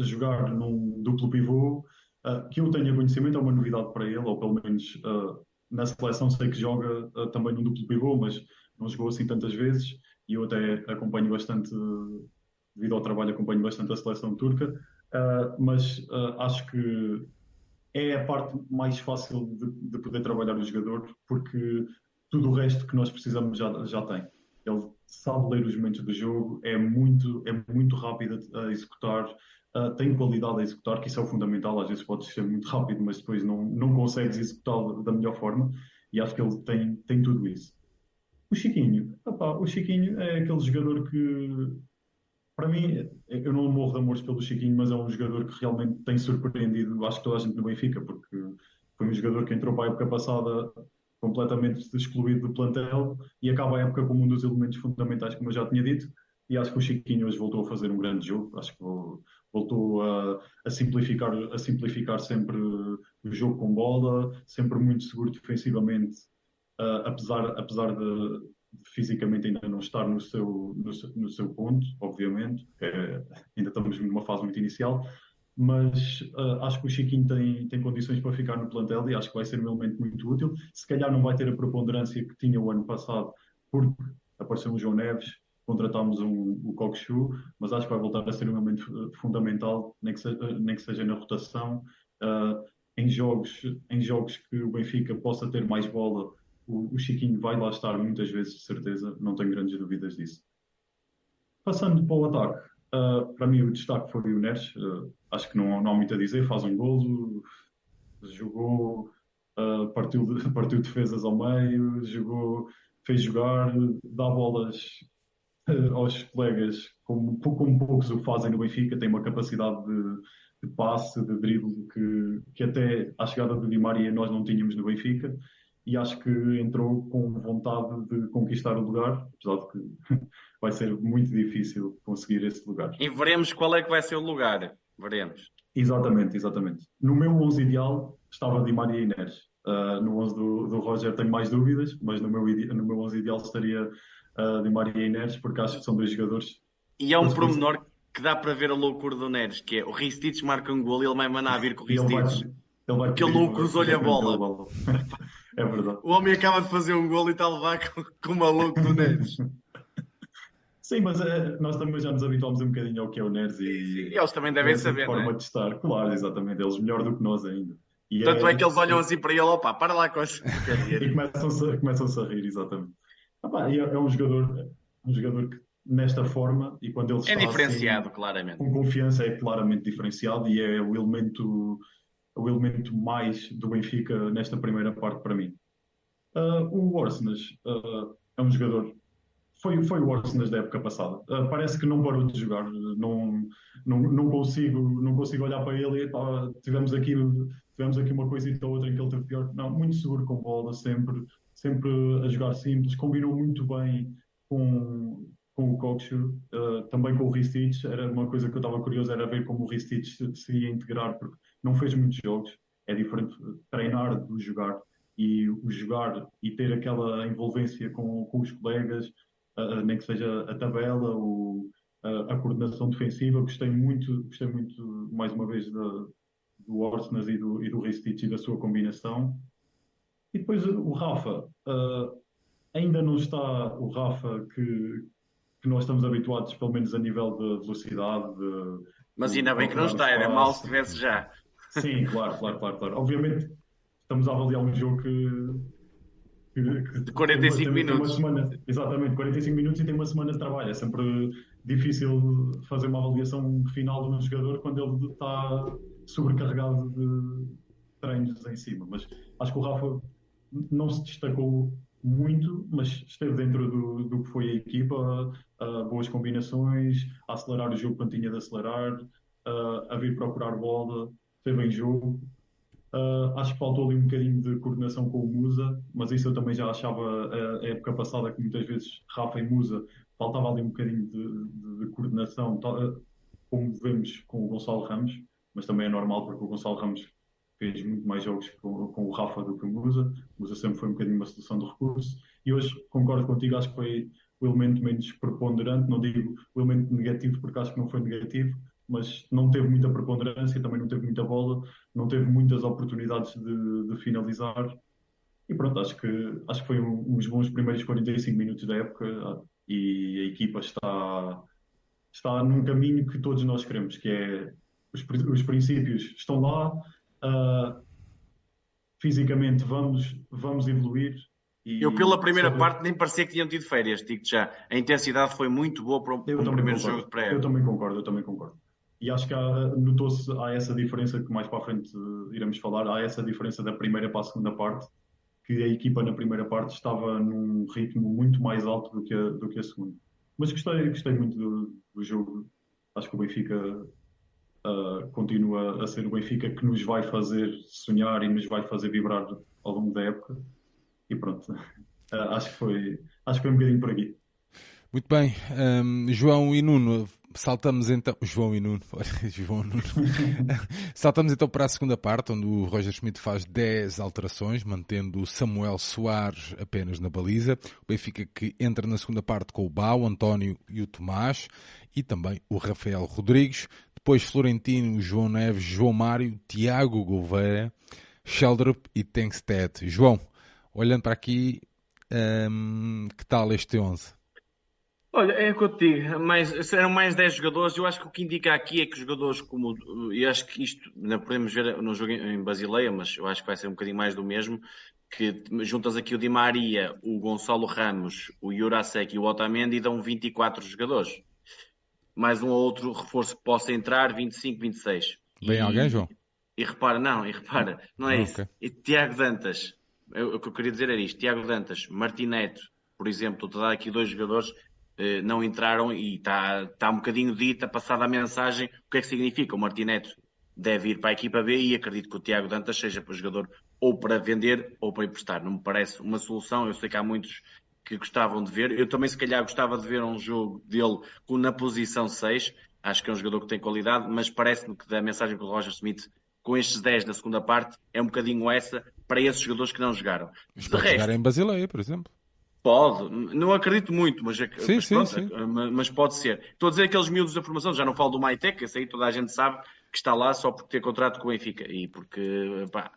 jogar num duplo pivô, uh, que eu tenha conhecimento, é uma novidade para ele, ou pelo menos uh, na seleção sei que joga uh, também num duplo pivô, mas não jogou assim tantas vezes e eu até acompanho bastante, devido ao trabalho, acompanho bastante a seleção turca, uh, mas uh, acho que é a parte mais fácil de, de, poder trabalhar o jogador, porque tudo o resto que nós precisamos já, já tem. Ele sabe ler os momentos do jogo, é muito, é muito rápido a executar, uh, tem qualidade a executar, que isso é o fundamental. Às vezes pode ser muito rápido, mas depois não, não consegues executá-lo da melhor forma, e acho que ele tem, tem tudo isso. O Chiquinho, opa, o Chiquinho é aquele jogador que, para mim, eu não morro de amores pelo Chiquinho, mas é um jogador que realmente tem surpreendido, acho que toda a gente no Benfica, porque foi um jogador que entrou para a época passada completamente excluído do plantel e acaba a época como um dos elementos fundamentais, como eu já tinha dito. E acho que o Chiquinho hoje voltou a fazer um grande jogo. Acho que voltou a, a, simplificar, a simplificar sempre o jogo com bola, sempre muito seguro defensivamente, uh, apesar, apesar de, fisicamente ainda não estar no seu, no seu, no seu ponto, obviamente. É, ainda estamos numa fase muito inicial mas uh, acho que o Chiquinho tem, tem condições para ficar no plantel e acho que vai ser um elemento muito útil. Se calhar não vai ter a preponderância que tinha o ano passado, porque apareceu o João Neves, contratámos um, o Coxu, mas acho que vai voltar a ser um elemento fundamental, nem que seja, nem que seja na rotação. Uh, em, jogos, em jogos que o Benfica possa ter mais bola, o, o Chiquinho vai lá estar muitas vezes, de certeza, não tenho grandes dúvidas disso. Passando para o ataque, Uh, para mim, o destaque foi o Neres. Uh, acho que não, não há muito a dizer. Faz um golo, jogou, uh, partiu, partiu defesas ao meio, jogou, fez jogar, dá bolas aos colegas como, como poucos o fazem no Benfica. Tem uma capacidade de, de passe, de drible que, que até à chegada do Di Maria nós não tínhamos no Benfica e acho que entrou com vontade de conquistar o lugar, apesar de que vai ser muito difícil conseguir esse lugar. E veremos qual é que vai ser o lugar. Veremos. Exatamente, exatamente. No meu 11 ideal estava Di Maria e Inês. Uh, no 11 do, do Roger tenho mais dúvidas, mas no meu, no meu 11 ideal estaria uh, Di Maria e Inês, porque acho que são dois jogadores. E há um promenor que dá para ver a loucura do Neres, que é o Ristich marca um gol e ele vai mandar vir com o Ristich. Porque ele não cruzou-lhe a bola. é verdade. O homem acaba de fazer um gol e está a levar com, com o maluco do Neres. Sim, mas é, nós também já nos habituámos um bocadinho ao que é o Neres e, e eles também devem saber, forma né? de estar, claro, exatamente, eles melhor do que nós ainda. E Tanto é, é, que eles olham assim para ele, opa, para lá com essa E começam-se começam a rir, exatamente. É, é, um jogador, um jogador que nesta forma e quando ele é está diferenciado, assim, claramente. Com confiança é claramente diferenciado e é o elemento o elemento mais do Benfica nesta primeira parte para mim. Uh, o Orsnes uh, é um jogador foi, foi o Arsenal da época passada. Uh, parece que não parou de jogar. Não, não, não, consigo, não consigo olhar para ele e pá, tivemos, aqui, tivemos aqui uma coisita ou outra em que ele teve pior. Não, muito seguro com bola, sempre, sempre a jogar simples. Combinou muito bem com, com o uh, também com o Ristich. Era uma coisa que eu estava curioso, era ver como o Ristich se, se ia integrar, porque não fez muitos jogos. É diferente treinar do jogar. E o jogar e ter aquela envolvência com, com os colegas, uh, nem que seja a tabela, o, a, a coordenação defensiva. Gostei muito, gostei muito mais uma vez do Orsnes e do, e do Ristich e da sua combinação. E depois o Rafa, uh, ainda não está o Rafa que, que nós estamos habituados, pelo menos a nível de velocidade. De, Mas ainda bem que não está, era mal se tivesse já. Sim, claro, claro, claro, claro. Obviamente estamos a avaliar um jogo que de 45 tem, minutos. Tem semana, exatamente, 45 minutos e tem uma semana de trabalho. É sempre difícil fazer uma avaliação final de um jogador quando ele está sobrecarregado de treinos em cima. Mas acho que o Rafa não se destacou muito, mas esteve dentro do, do que foi a equipa, boas combinações, a acelerar o jogo quando tinha de acelerar, a vir procurar bola, esteve em jogo. Uh, acho que faltou ali um bocadinho de coordenação com o Musa, mas isso eu também já achava a, época passada que muitas vezes Rafa e Musa faltava ali um bocadinho de, de, de coordenação, tal, como vemos com o Gonçalo Ramos, mas também é normal porque o Gonçalo Ramos fez muito mais jogos com, com o Rafa do que o Musa. O Musa sempre foi um bocadinho uma solução de recurso e hoje concordo contigo, acho que foi o elemento menos preponderante, não digo o elemento negativo porque acho que não foi negativo, mas não teve muita preponderância, também não teve muita bola, não teve muitas oportunidades de, de finalizar. E pronto, acho que, acho que foi um, uns bons primeiros 45 minutos da época e a equipa está, está num caminho que todos nós queremos, que é os, os princípios estão lá, uh, fisicamente vamos, vamos evoluir. E eu, pela primeira sobre... parte, nem parecia que tinham tido férias, digo já. A intensidade foi muito boa para o, para o primeiro concordo. jogo de pré Eu também concordo, eu também concordo. E acho que notou-se, há essa diferença que mais para a frente uh, iremos falar, há essa diferença da primeira para a segunda parte, que a equipa na primeira parte estava num ritmo muito mais alto do que a, do que a segunda. Mas gostei, gostei muito do, do jogo. Acho que o Benfica uh, continua a ser o Benfica que nos vai fazer sonhar e nos vai fazer vibrar ao longo da época. E pronto, uh, acho, que foi, acho que foi um bocadinho por aqui. Muito bem. Um, João e Nuno, saltamos então. João e Nuno. João Nuno. saltamos então para a segunda parte, onde o Roger Schmidt faz 10 alterações, mantendo o Samuel Soares apenas na baliza. O Benfica que entra na segunda parte com o Bau, o António e o Tomás, e também o Rafael Rodrigues. Depois Florentino, João Neves, João Mário, Tiago Gouveia, Sheldrup e Tenkstead. João, olhando para aqui, um, que tal este 11? Olha, é o que eu te digo, mais, eram mais 10 jogadores. Eu acho que o que indica aqui é que os jogadores, como. E acho que isto não podemos ver no jogo em Basileia, mas eu acho que vai ser um bocadinho mais do mesmo. Que juntas aqui o Di Maria, o Gonçalo Ramos, o Jurasek e o Otamendi e dão 24 jogadores. Mais um ou outro reforço que possa entrar, 25, 26. Vem e, alguém, João? E repara, não, e repara, não é isso. E Tiago Dantas, o que eu queria dizer era isto: Tiago Dantas, Martineto, por exemplo, estou a dar aqui dois jogadores não entraram e está tá um bocadinho dita, passada a mensagem, o que é que significa? O Martineto deve ir para a equipa B e acredito que o Tiago Dantas seja para o jogador ou para vender ou para emprestar. Não me parece uma solução, eu sei que há muitos que gostavam de ver. Eu também, se calhar, gostava de ver um jogo dele na posição 6. Acho que é um jogador que tem qualidade, mas parece-me que da mensagem para o Roger Smith, com estes 10 na segunda parte, é um bocadinho essa para esses jogadores que não jogaram. Mas de resto, jogar em Basileia, por exemplo. Pode, não acredito muito, mas, é sim, mas, sim, pronto, sim. mas, pode ser. Estou a dizer aqueles miúdos da formação, já não falo do Maitec, esse aí toda a gente sabe que está lá só por ter contrato com o Benfica e porque pá,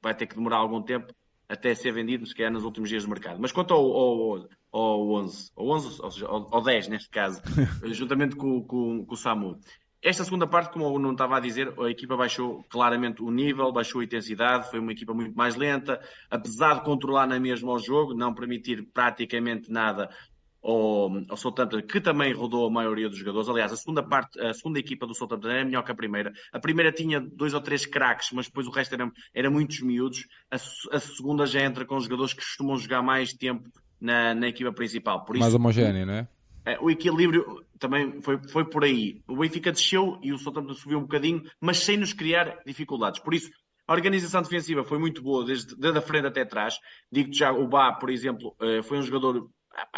vai ter que demorar algum tempo até ser vendido, se calhar nos últimos dias do mercado. Mas quanto ao, ao, ao 11, ao 11, ou seja, ao, ao 10 neste caso, juntamente com, com, com o Samu, esta segunda parte, como eu não estava a dizer, a equipa baixou claramente o nível, baixou a intensidade, foi uma equipa muito mais lenta, apesar de controlar na mesma o jogo, não permitir praticamente nada ao, ao Southampton, que também rodou a maioria dos jogadores. Aliás, a segunda parte, a segunda equipa do Southampton era melhor que a primeira. A primeira tinha dois ou três craques, mas depois o resto era, era muitos miúdos. A, a segunda já entra com jogadores que costumam jogar mais tempo na, na equipa principal. Isso, mais homogéneo, não é? É, o equilíbrio também foi, foi por aí. O Benfica desceu e o Southampton subiu um bocadinho, mas sem nos criar dificuldades. Por isso, a organização defensiva foi muito boa, desde, desde a frente até atrás. Digo-te já, o Bá, por exemplo, eh, foi um jogador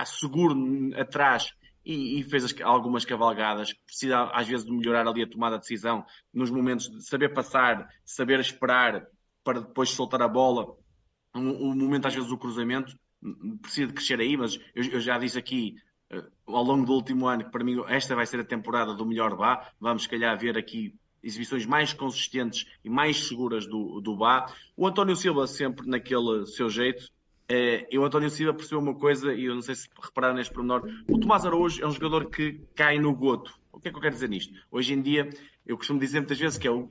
seguro atrás e, e, fez as, algumas cavalgadas. Precisa, às vezes, de melhorar ali a tomada de decisão nos momentos de saber passar, saber esperar para depois soltar a bola. O um, um momento, às vezes, do cruzamento precisa de crescer aí, mas eu, eu já disse aqui ao longo do último ano que para mim esta vai ser a temporada do melhor Bá. Vamos, se calhar, ver aqui exibições mais consistentes e mais seguras do, do Bá. O António Silva sempre naquele seu jeito. Uh, e o António Silva percebeu uma coisa, e eu não sei se repararam neste pormenor. O Tomás Araújo é um jogador que cai no goto. O que é que eu quero dizer nisto? Hoje em dia, eu costumo dizer muitas vezes que é o,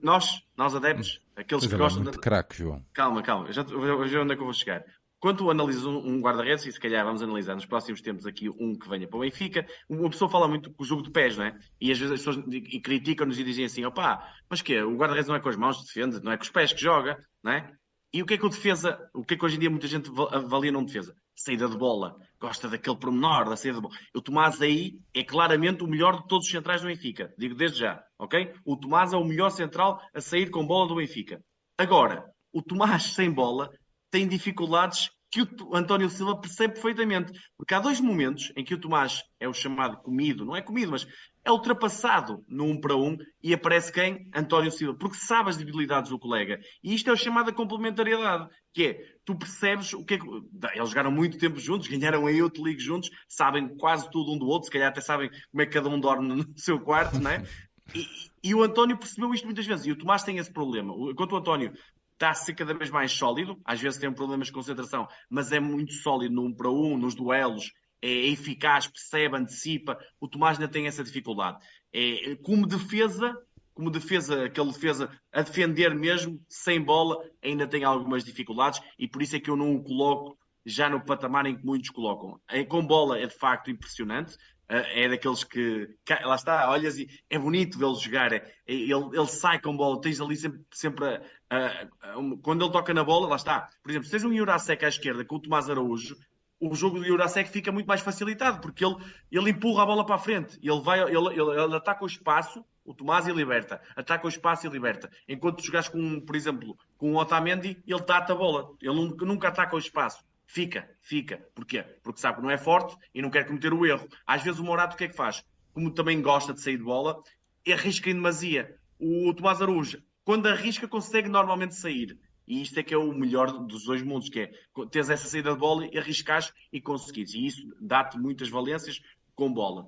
nós, nós adeptos, aqueles pois que é, gostam. De... craque, João. Calma, calma, já, já onde é que eu vou chegar. Quando analisas um, guarda-redes, e se calhar vamos analisar nos próximos tempos aqui um que venha para o Benfica, uma pessoa fala muito com o jogo de pés, não é? E às vezes as pessoas criticam-nos e dizem assim: opá, mas que O guarda-redes não é com as mãos que defende, não é com os pés que joga, não é? E o que é que o defesa, o que é que hoje em dia muita gente avalia num defesa? Saída de bola, gosta daquele pormenor da saída de bola. O Tomás aí é claramente o melhor de todos os centrais do Benfica, digo desde já, ok? O Tomás é o melhor central a sair com bola do Benfica. Agora, o Tomás sem bola tem dificuldades que o António Silva percebe perfeitamente. Porque há dois momentos em que o Tomás é o chamado comido, não é comido, mas é ultrapassado no 1 um para 1 um, e aparece quem? António Silva, porque sabe as debilidades do colega. E isto é o chamado complementariedade, que é, tu percebes o que é que... Eles jogaram muito tempo juntos, ganharam a Youth League juntos, sabem quase tudo um do outro, se calhar até sabem como é que cada um dorme no seu quarto, não é? E, e, o António percebeu isto muitas vezes. E o Tomás tem esse problema. Enquanto o António está a ser cada vez mais sólido, às vezes tem problemas de concentração, mas é muito sólido no um para um, nos duelos, é eficaz, percebe, antecipa. O Tomás ainda tem essa dificuldade. É, como defesa, como defesa, aquele defesa a defender mesmo, sem bola, ainda tem algumas dificuldades e por isso é que eu não o coloco já no patamar em que muitos colocam. É, com bola é de facto impressionante, é, é daqueles que, lá está, olhas e é bonito vê-lo jogar, é, ele, ele sai com bola, tens ali sempre, sempre a, a, a, quando ele toca na bola, lá está. Por exemplo, se tens um Jurasek à esquerda com o Tomás Araújo, o jogo do Jurasek fica muito mais facilitado, porque ele, ele empurra a bola para a frente, ele, vai, ele, ele, ele ataca o espaço, o Tomás e liberta, ataca o espaço e liberta. Enquanto jogas com, por exemplo, com o Otamendi, ele trata a bola, ele nunca ataca o espaço. Fica, fica. Porquê? Porque sabe que não é forte e não quer cometer o erro. Às vezes o Morato o que é que faz? Como também gosta de sair de bola, arrisca em demasia. O Tomás Aruja, quando arrisca, consegue normalmente sair. E isto é que é o melhor dos dois mundos, que é teres essa saída de bola e arriscares e conseguires. E isso dá-te muitas valências com bola.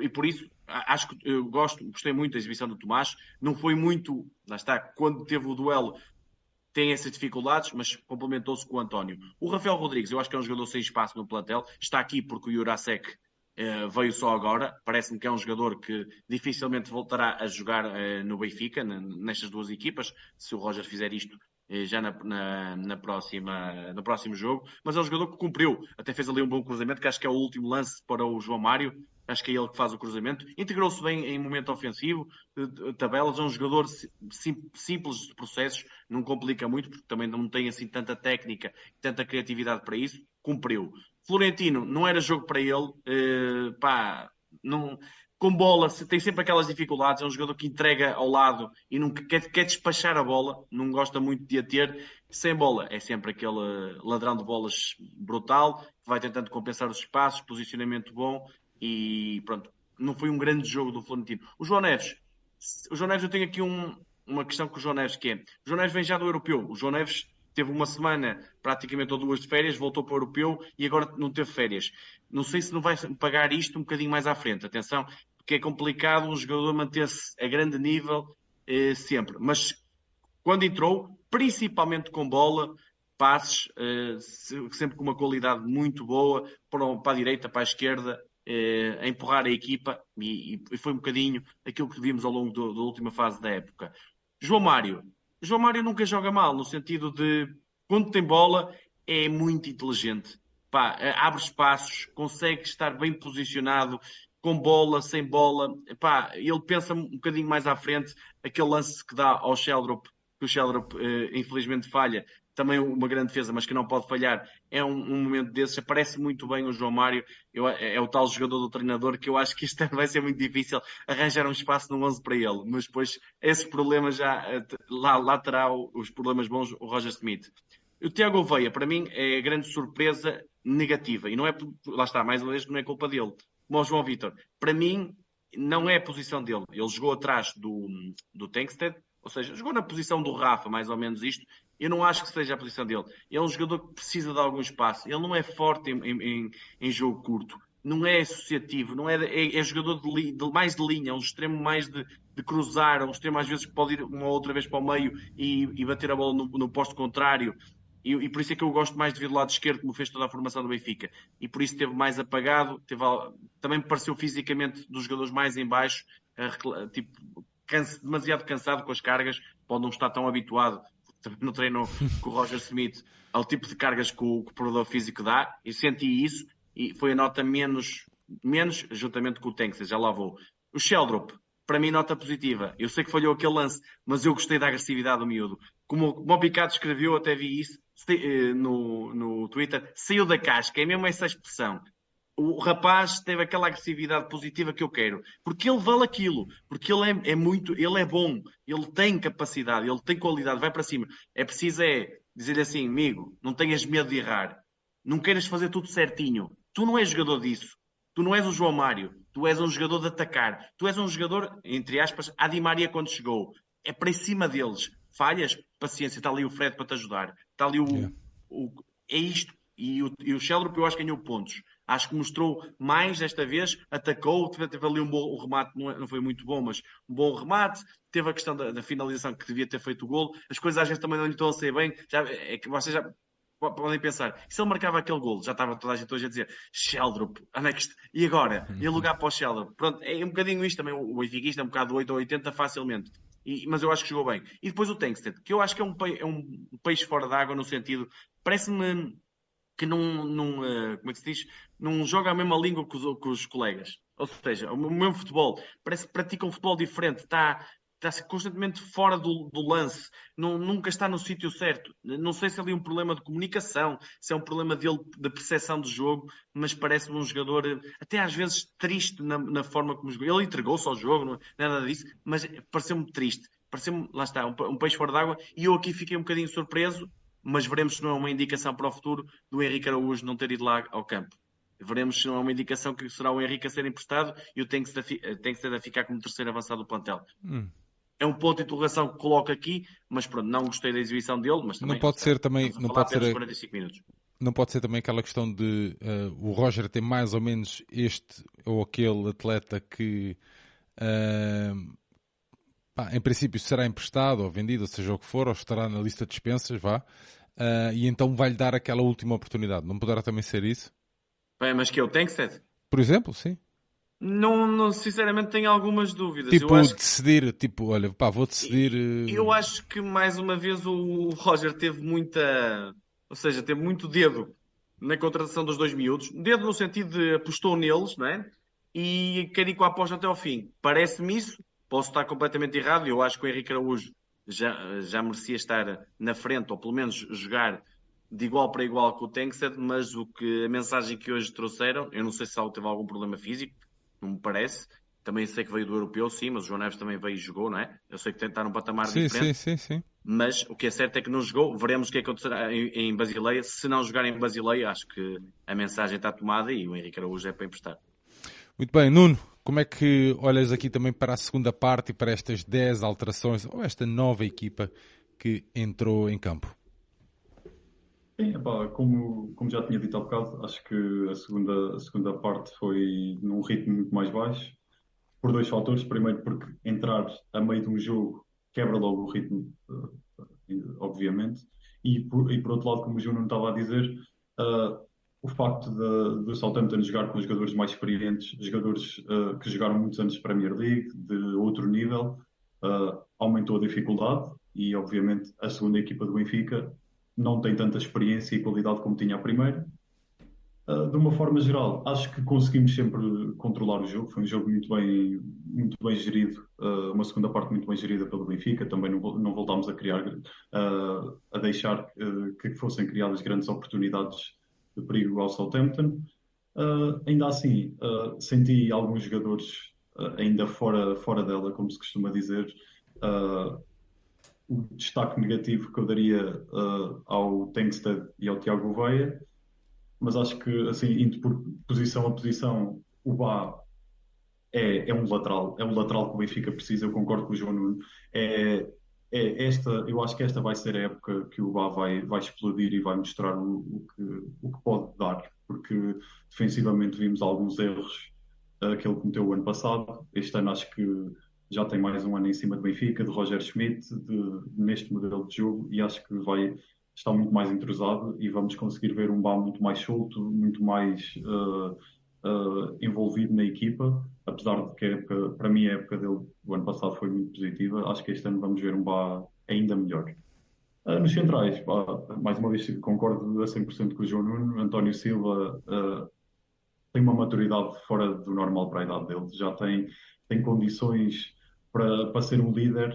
E por isso, acho que eu gosto, gostei muito da exibição do Tomás. Não foi muito, lá está, quando teve o duelo, tem essas dificuldades, mas complementou-se com o António. O Rafael Rodrigues, eu acho que é um jogador sem espaço no plantel, está aqui porque o Jurasek eh, veio só agora. Parece-me que é um jogador que dificilmente voltará a jogar eh, no Benfica, nestas duas equipas, se o Roger fizer isto já na, na, na, próxima, no próximo jogo, mas é um jogador que cumpriu, até fez ali um bom cruzamento, que acho que é o último lance para o João Mário, acho que é ele que faz o cruzamento, integrou-se bem em momento ofensivo, tabelas, é um jogador sim, simples de processos, não complica muito, porque também não tem assim tanta técnica, tanta criatividade para isso, cumpriu. Florentino, não era jogo para ele, uh, pá, não, com bola tem sempre aquelas dificuldades, é um jogador que entrega ao lado e não quer, quer despachar a bola, não gosta muito de a ter, sem bola é sempre aquele ladrão de bolas brutal, que vai tentando compensar os espaços, posicionamento bom, e pronto, não foi um grande jogo do Florentino. O João Neves, o João Neves eu tenho aqui um, uma questão com o João Neves que é, o João Neves vem já do Europeu, o João Neves teve uma semana praticamente ou duas de férias, voltou para o Europeu e agora não teve férias. Não sei se não vai pagar isto um bocadinho mais à frente. Atenção, porque é complicado um jogador manter-se a grande nível eh, sempre. Mas quando entrou, principalmente com bola, passes, eh, sempre com uma qualidade muito boa, para, para a direita, para a esquerda, eh, a empurrar a equipa e, e, foi um bocadinho aquilo que vimos ao longo do, da última fase da época. João Mário. João Mário nunca joga mal, no sentido de quando tem bola é muito inteligente. Pá, eh, abre espaços, consegue estar bem posicionado, com bola, sem bola. Pá, ele pensa um bocadinho mais à frente, aquele lance que dá ao Sheldrop, que o Sheldrop eh, infelizmente falha, também uma grande defesa, mas que não pode falhar, é um, um momento desses. Aparece muito bem o João Mário, eu, é, é, o tal jogador do treinador que eu acho que isto vai ser muito difícil arranjar um espaço no 11 para ele, mas depois esses problemas já, eh, lá, lá terá os problemas bons o Roger Smith. O Tiago Veia, para mim, é grande surpresa negativa, e não é, lá está, mais uma vez, não é culpa dele. O João Vitor, para mim, não é a posição dele. Ele jogou atrás do, do Tankstead, ou seja, jogou na posição do Rafa, mais ou menos isto, eu não acho que seja a posição dele. Ele é um jogador que precisa de algum espaço. Ele não é forte em, em, em jogo curto. Não é associativo. Não é, é, é jogador de, de, mais de linha. É um extremo mais de, de cruzar. É um extremo às vezes que pode ir uma outra vez para o meio e, e bater a bola no, no posto contrário. E, e, por isso é que eu gosto mais de vir do lado esquerdo, como fez toda a formação do Benfica. E por isso teve mais apagado. Teve, também me pareceu fisicamente dos jogadores mais em baixo. Tipo, canse, demasiado cansado com as cargas. Pode não estar tão habituado também no treino com o Roger Smith, ao tipo de cargas que o, que o físico dá, e senti isso, e foi a nota menos, menos juntamente com o Tanks, já lá vou. O Sheldrop, para mim, nota positiva. Eu sei que falhou aquele lance, mas eu gostei da agressividade do miúdo. Como, como o Picado escreveu, até vi isso eh, no, no Twitter, saiu da casca, é mesmo essa expressão o rapaz teve aquela agressividade positiva que eu quero, porque ele vale aquilo, porque ele é, é, muito, ele é bom, ele tem capacidade, ele tem qualidade, vai para cima. É preciso é dizer assim, amigo, não tenhas medo de errar, não queiras fazer tudo certinho. Tu não és jogador disso. Tu não és o João Mário, tu és um jogador de atacar. Tu és um jogador, entre aspas, a Di Maria quando chegou. É para cima deles. Falhas, paciência, está ali o Fred para te ajudar. Está ali o. Yeah. o é isto. E o, e o Sheldrop eu acho que ganhou pontos. Acho que mostrou mais desta vez, atacou, teve, teve ali um bom o remate, não, é, não, foi muito bom, mas um bom remate. Teve a questão da, da, finalização que devia ter feito o gol. As coisas às vezes também não lhe estão a ser bem. Já, é que vocês já podem pensar, se ele marcava aquele gol, já estava toda a gente hoje a dizer Sheldrup, next, e agora? E lugar para o Sheldrup. Pronto, é um bocadinho isto também, o Benfica é um bocado 8 ou 80 facilmente. E, mas eu acho que jogou bem. E depois o Tankstead, que eu acho que é um, é um peixe fora d'água no sentido, parece-me que não, não uh, como é que se diz? Não joga a mesma língua que os, que os colegas. Ou seja, o mesmo futebol. Parece que pratica um futebol diferente. Está, está constantemente fora do, do lance. Não, nunca está no sítio certo. Não sei se é ali um problema de comunicação, se é um problema dele de percepção de jogo, mas parece-me um jogador até às vezes triste na, na forma como jogou. Ele entregou-se ao jogo, não, é nada disso, mas pareceu-me triste. Pareceu-me, lá está, um, um peixe fora d'água. E eu aqui fiquei um bocadinho surpreso mas veremos se não é uma indicação para o futuro do Henrique Araújo não ter ido lá ao campo. Veremos se não é uma indicação que será o Henrique a ser emprestado e o tem que ser a ficar como terceiro avançado do plantel. Hum. É um ponto de interrogação que coloco aqui, mas pronto, não gostei da exibição dele, mas também, não pode ser também, não pode ser 45 minutos. Não pode ser também aquela questão de uh, o Roger ter mais ou menos este ou aquele atleta que uh, pá, em princípio será emprestado ou vendido, seja o que for, ou estará na lista de dispensas, vá, uh, e então vai-lhe dar aquela última oportunidade. Não poderá também ser isso? Bem, mas que eu tenho ser? Por exemplo, sim. Não, não, sinceramente tenho algumas dúvidas. Tipo, eu decidir, que... tipo, olha, pá, vou decidir. Eu acho que mais uma vez o Roger teve muita, ou seja, teve muito dedo na contratação dos dois miúdos. Dedo no sentido de apostou neles, não é? E com a aposta até ao fim. Parece-me isso, Posso estar completamente errado, eu acho que o Henrique Araújo já, já merecia estar na frente, ou pelo menos jogar de igual para igual com o Tankstead, mas o que, a mensagem que hoje trouxeram, eu não sei se ela teve algum problema físico, não me parece. Também sei que veio do europeu, sim, mas o João Neves também veio e jogou, não é? Eu sei que tentaram um patamar sim, diferente. Sim, sim, sim. Mas o que é certo é que não jogou. Veremos o que acontecerá em, em Basileia. Se não jogar em Basileia, acho que a mensagem está tomada e o Henrique Araújo é para emprestar. Muito bem, Nuno, como é que olhas aqui também para a segunda parte e para estas 10 alterações ou esta nova equipa que entrou em campo? Sim, epá, como, como já tinha dito há bocado, acho que a segunda, a segunda parte foi num ritmo muito mais baixo, por dois fatores. Primeiro, porque entrar a meio de um jogo quebra logo o ritmo, eh, obviamente, e por, e por outro lado, como o não estava a dizer, uh, o facto de Southampton jogar com jogadores mais experientes, jogadores uh, que jogaram muitos anos de Premier League, de outro nível, uh, aumentou a dificuldade e, obviamente, a segunda equipa do Benfica não tem tanta experiência e qualidade como tinha a primeira. Uh, de uma forma geral, acho que conseguimos sempre controlar o jogo. Foi um jogo muito bem, muito bem gerido, uma segunda parte muito bem gerida pelo Benfica. Também não, não voltámos a criar, a deixar que fossem criadas grandes oportunidades de perigo ao Southampton. Uh, ainda assim, uh, senti alguns jogadores uh, ainda fora, fora dela, como se costuma dizer. O destaque negativo que eu daria ao Tengsted e ao Tiago Veia, mas acho que, assim, indo por posição a posição, o Bá é, é um lateral, é um lateral que o Benfica precisa, eu concordo com o João Nuno. É, é esta, eu acho que esta vai ser a época que o Bá vai, vai explodir e vai mostrar o, o, que, o que pode dar, porque defensivamente vimos alguns erros uh, que ele cometeu o ano passado. Este ano acho que já tem mais um ano em cima do Benfica, de Roger Schmidt, de, neste modelo de jogo, e acho que vai estar muito mais entrosado e vamos conseguir ver um Bá muito mais solto, muito mais uh, uh, envolvido na equipa, apesar de que época, para mim a época dele do ano passado foi muito positiva, acho que este ano vamos ver um Bá ainda melhor. Uh, nos centrais, pá, mais uma vez concordo a 100% com o João Nuno, António Silva tem uma maturidade fora do normal para a idade dele, já tem, tem condições para, para ser um líder,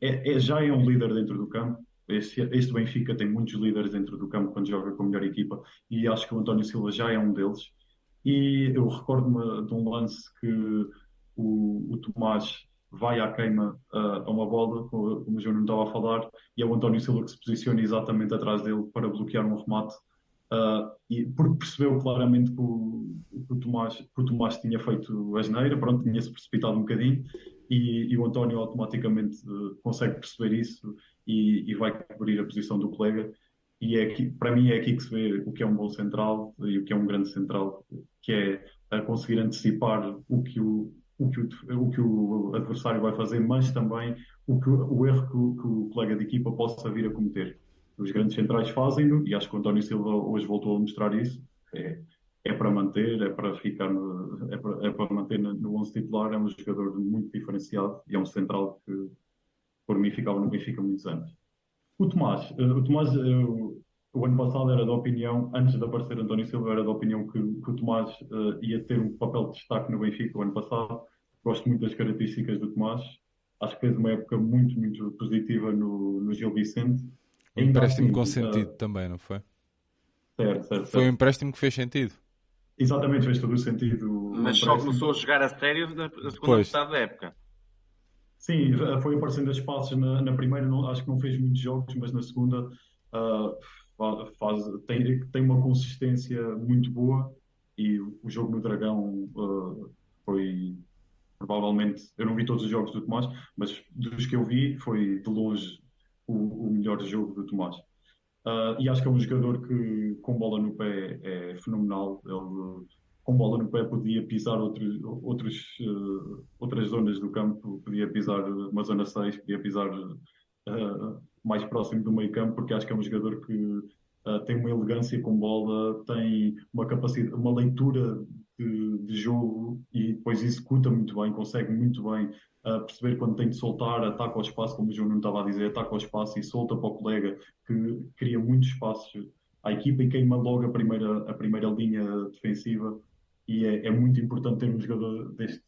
é, é, já é um líder dentro do campo, este, este Benfica tem muitos líderes dentro do campo quando joga com a melhor equipa e acho que o António Silva já é um deles. E eu recordo-me de um lance que o, o Tomás vai à queima uh, a uma bola, como o João estava a falar, e é o António Silva que se posiciona exatamente atrás dele para bloquear um remate. Uh, e porque percebeu claramente que o, que o, Tomás, que o Tomás tinha feito a geneira, pronto, tinha-se precipitado um bocadinho, e, e o António automaticamente uh, consegue perceber isso e, e, vai cobrir a posição do colega. E é aqui, para mim é aqui que se vê o que é um bom central e o que é um grande central, que é a conseguir antecipar o que o, o que o, o que o adversário vai fazer, mas também o, que, o erro que o, que o colega de equipa possa vir a cometer. os grandes centrais fazem e acho que o António Silva hoje voltou a mostrar isso. É, é para manter, é para ficar, no, é, para, é para manter no 11 titular. É um jogador muito diferenciado e é um central que, por mim, ficava no Benfica muitos anos. O Tomás, eh, o Tomás, eu, o ano passado era da opinião, antes de aparecer António Silva, era da opinião que, que o Tomás uh, ia ter um papel de destaque no Benfica o ano passado. Gosto muito das características do Tomás. Acho que fez uma época muito, muito positiva no, no Gil Vicente. Um empréstimo assim, com sentido uh, também, não foi? Certo, certo, Foi um empréstimo que fez sentido. Exatamente, fez todo o sentido. Mas só começou a jogar a sério na, na segunda pois. metade da época. Sim, foi aparecendo a espaços na, na primeira, não, acho que não fez muitos jogos, mas na segunda uh, faz, tem, tem uma consistência muito boa e o jogo no Dragão uh, foi provavelmente, eu não vi todos os jogos do Tomás, mas dos que eu vi foi de longe o, o melhor jogo do Tomás. Uh, e acho que é um jogador que com bola no pé é fenomenal. Ele com bola no pé podia pisar outros, outros, uh, outras zonas do campo, podia pisar uma zona 6, podia pisar uh, mais próximo do meio campo, porque acho que é um jogador que tem uma elegância com bola, tem uma capacidade, uma leitura de, de, jogo e depois executa muito bem, consegue muito bem uh, perceber quando tem de soltar, ataca ao espaço, como o João não estava a dizer, ataca ao espaço e solta para o colega, que cria muito espaço à equipa e queima logo a primeira, a primeira linha defensiva. E é, é muito importante ter um jogador deste,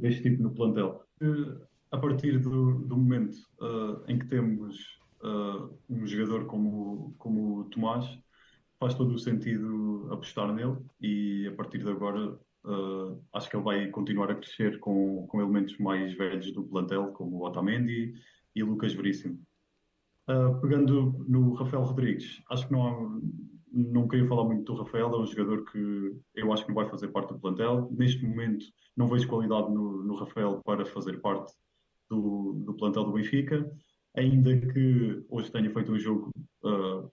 deste tipo no plantel. A partir do, do momento uh, em que temos uh, um jogador como, como o Tomás, faz todo o sentido apostar nele e a partir de agora uh, acho que ele vai continuar a crescer com, com elementos mais velhos do plantel, como o Otamendi e Lucas Veríssimo. pegando no Rafael Rodrigues, acho que não há, não queria falar muito do Rafael, é um jogador que eu acho que não vai fazer parte do plantel. Neste momento, não vejo qualidade no, no Rafael para fazer parte do, do plantel do Benfica, ainda que hoje tenha feito um jogo uh,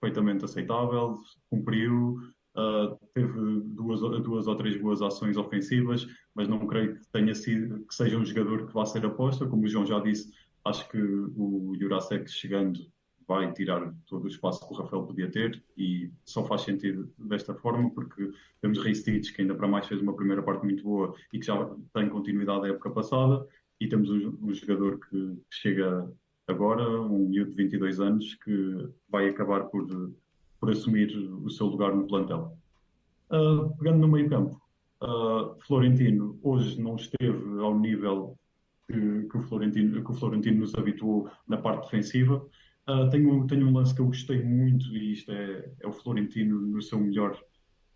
perfeitamente aceitável, cumpriu, uh, teve duas, duas ou três boas ações ofensivas, mas não creio que tenha sido que seja um jogador que vá ser aposta, como o João já disse, acho que o Jurasek chegando vai tirar todo o espaço que o Rafael podia ter e só faz sentido desta forma porque temos Reistich que ainda para mais fez uma primeira parte muito boa e que já tem continuidade da época passada e temos um, um jogador que, chega agora, um miúdo de 22 anos, que vai acabar por, por assumir o seu lugar no plantel. Uh, pegando no meio campo, uh, Florentino hoje não esteve ao nível que, que, o Florentino, que o Florentino nos habituou na parte defensiva. Uh, tenho, tenho um lance que eu gostei muito, e isto é, é o Florentino no seu melhor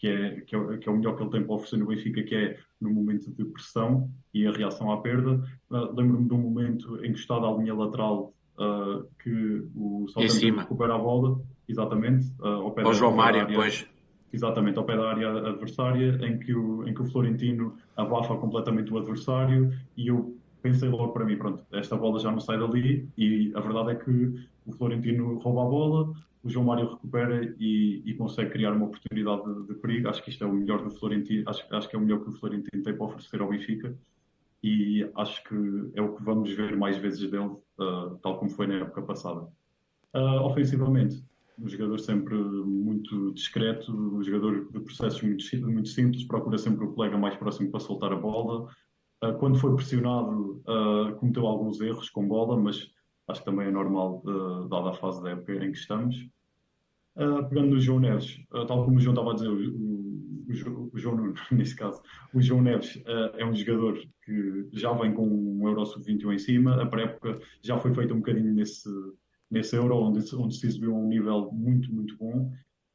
que é, que é, que, é, o melhor que ele tem para oferecer no Benfica, que é no momento de pressão e a reação à perda. Uh, Lembro-me de um momento encostado à linha lateral uh, que o Southampton recupera a bola, exatamente, uh, ao pé da, João Mário, área, depois. Exatamente, ao pé da área adversária, em que, o, em que o Florentino abafa completamente o adversário e eu pensei logo para mim, pronto, esta bola já não sai dali e a verdade é que o Florentino rouba a bola, o João Mário recupera e, e consegue criar uma oportunidade de, de, perigo. Acho que isto é o melhor do Florentino, acho, acho que é o melhor que o Florentino tem para oferecer ao Benfica e acho que é o que vamos ver mais vezes dele, uh, tal como foi na época passada. Uh, ofensivamente, um jogador sempre muito discreto, um jogador de processos muito, muito simples, procura sempre o colega mais próximo para soltar a bola. Uh, quando foi pressionado, cometeu alguns erros com bola, mas acho que também é normal, dada a fase da época em que estamos. Pegando no João Neves, tal como o João estava a dizer, o, o, o João Nuno, nesse caso, o João Neves uh, é um jogador que já vem com um Euro Sub-21 em cima, a pré-época já foi feita um bocadinho nesse, nesse Euro, onde, onde se exibiu um nível muito, muito bom,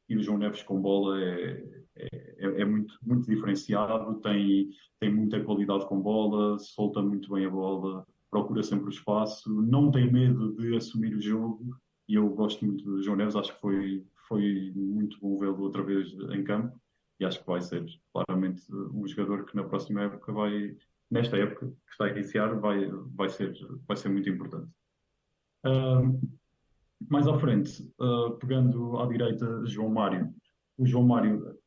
e o João Neves com bola é, é, é, muito, muito diferenciado, tem, tem muita qualidade com bola, solta muito bem a bola, procura sempre o espaço, não tem medo de assumir o jogo. E eu gosto muito do João Neves, acho que foi, foi muito bom vê-lo outra vez em campo e acho que vai ser claramente um jogador que na próxima época vai, nesta época que está a iniciar, vai, vai, ser, vai ser muito importante. Uh, mais à frente, uh, pegando à direita João Mário, o João Mário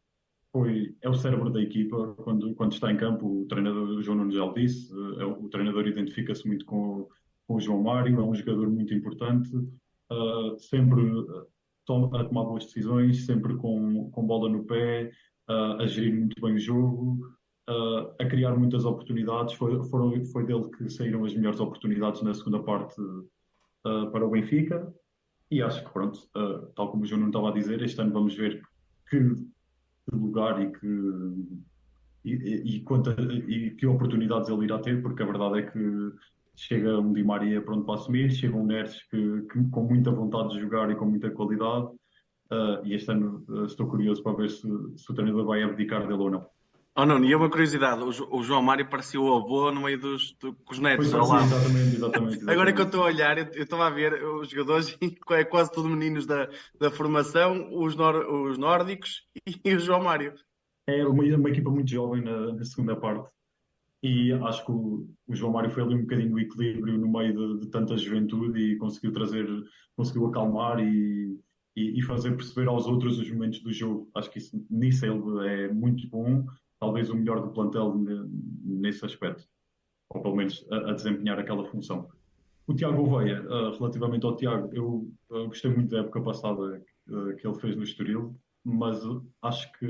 foi, é o cérebro da equipa quando, quando está em campo. O treinador o João Nunes já disse, é, o treinador identifica-se muito com, com o João Mário, é um jogador muito importante. uh, sempre a tomar boas decisões, sempre com, com bola no pé, uh, a gerir muito bem o jogo, uh, a criar muitas oportunidades. Foi, foram, foi dele que saíram as melhores oportunidades na segunda parte uh, para o Benfica. E acho que, pronto, tal como o João não estava a dizer, este ano vamos ver que lugar e que, e, e, e, e que oportunidades ele irá ter, porque a verdade é que chega um Di Maria pronto para assumir, chega um Neres que, que, com muita vontade de jogar e com muita qualidade. Uh, e este ano uh, estou curioso para ver se, se, o treinador vai abdicar dele ou não. Oh não, e uma curiosidade, o, o, João Mário parecia o avô no meio dos, do, com os netos pois, lado. Exatamente, exatamente, exatamente. Agora que eu estou a olhar, eu, eu estava a ver os jogadores, é quase todos meninos da, da formação, os, nor, os nórdicos e o João Mário. É uma, uma equipa muito jovem na, na segunda parte e acho que o, o, João Mário foi ali um bocadinho do equilíbrio no meio de, de tanta juventude e conseguiu trazer, conseguiu acalmar e, e, e, fazer perceber aos outros os momentos do jogo. Acho que isso, nisso ele é muito bom, talvez o melhor do plantel nesse aspecto, ou pelo menos a, a desempenhar aquela função. O Tiago Oveia, uh, relativamente ao Tiago, eu uh, gostei muito da época passada uh, que ele fez no Estoril, mas acho que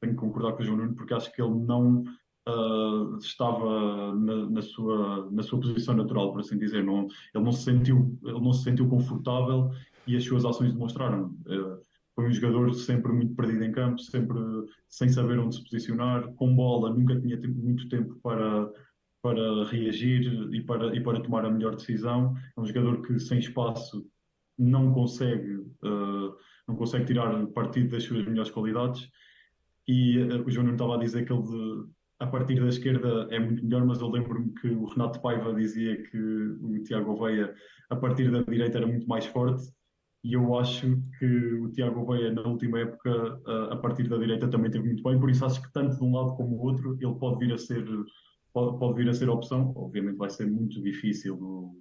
tenho que concordar com o João Nuno, porque acho que ele não uh, estava na, na, sua, na sua posição natural, por assim dizer. Não, ele, não se sentiu, ele não se sentiu confortável e as suas ações demonstraram. Uh, foi um jogador sempre muito perdido em campo, sempre sem saber onde se posicionar, com bola, nunca tinha tempo, muito tempo para, para reagir e para, e para tomar a melhor decisão. É um jogador que, sem espaço, não consegue, uh, não consegue tirar partido das suas melhores qualidades. E uh, o João não estava a dizer que ele a partir da esquerda é muito melhor, mas eu lembro-me que o Renato Paiva dizia que o Tiago Oveia a partir da direita era muito mais forte e eu acho que o Tiago Oveia na última época a partir da direita também teve muito bem, por isso acho que tanto de um lado como do outro ele pode vir a ser pode, pode vir a ser opção, obviamente vai ser muito difícil o,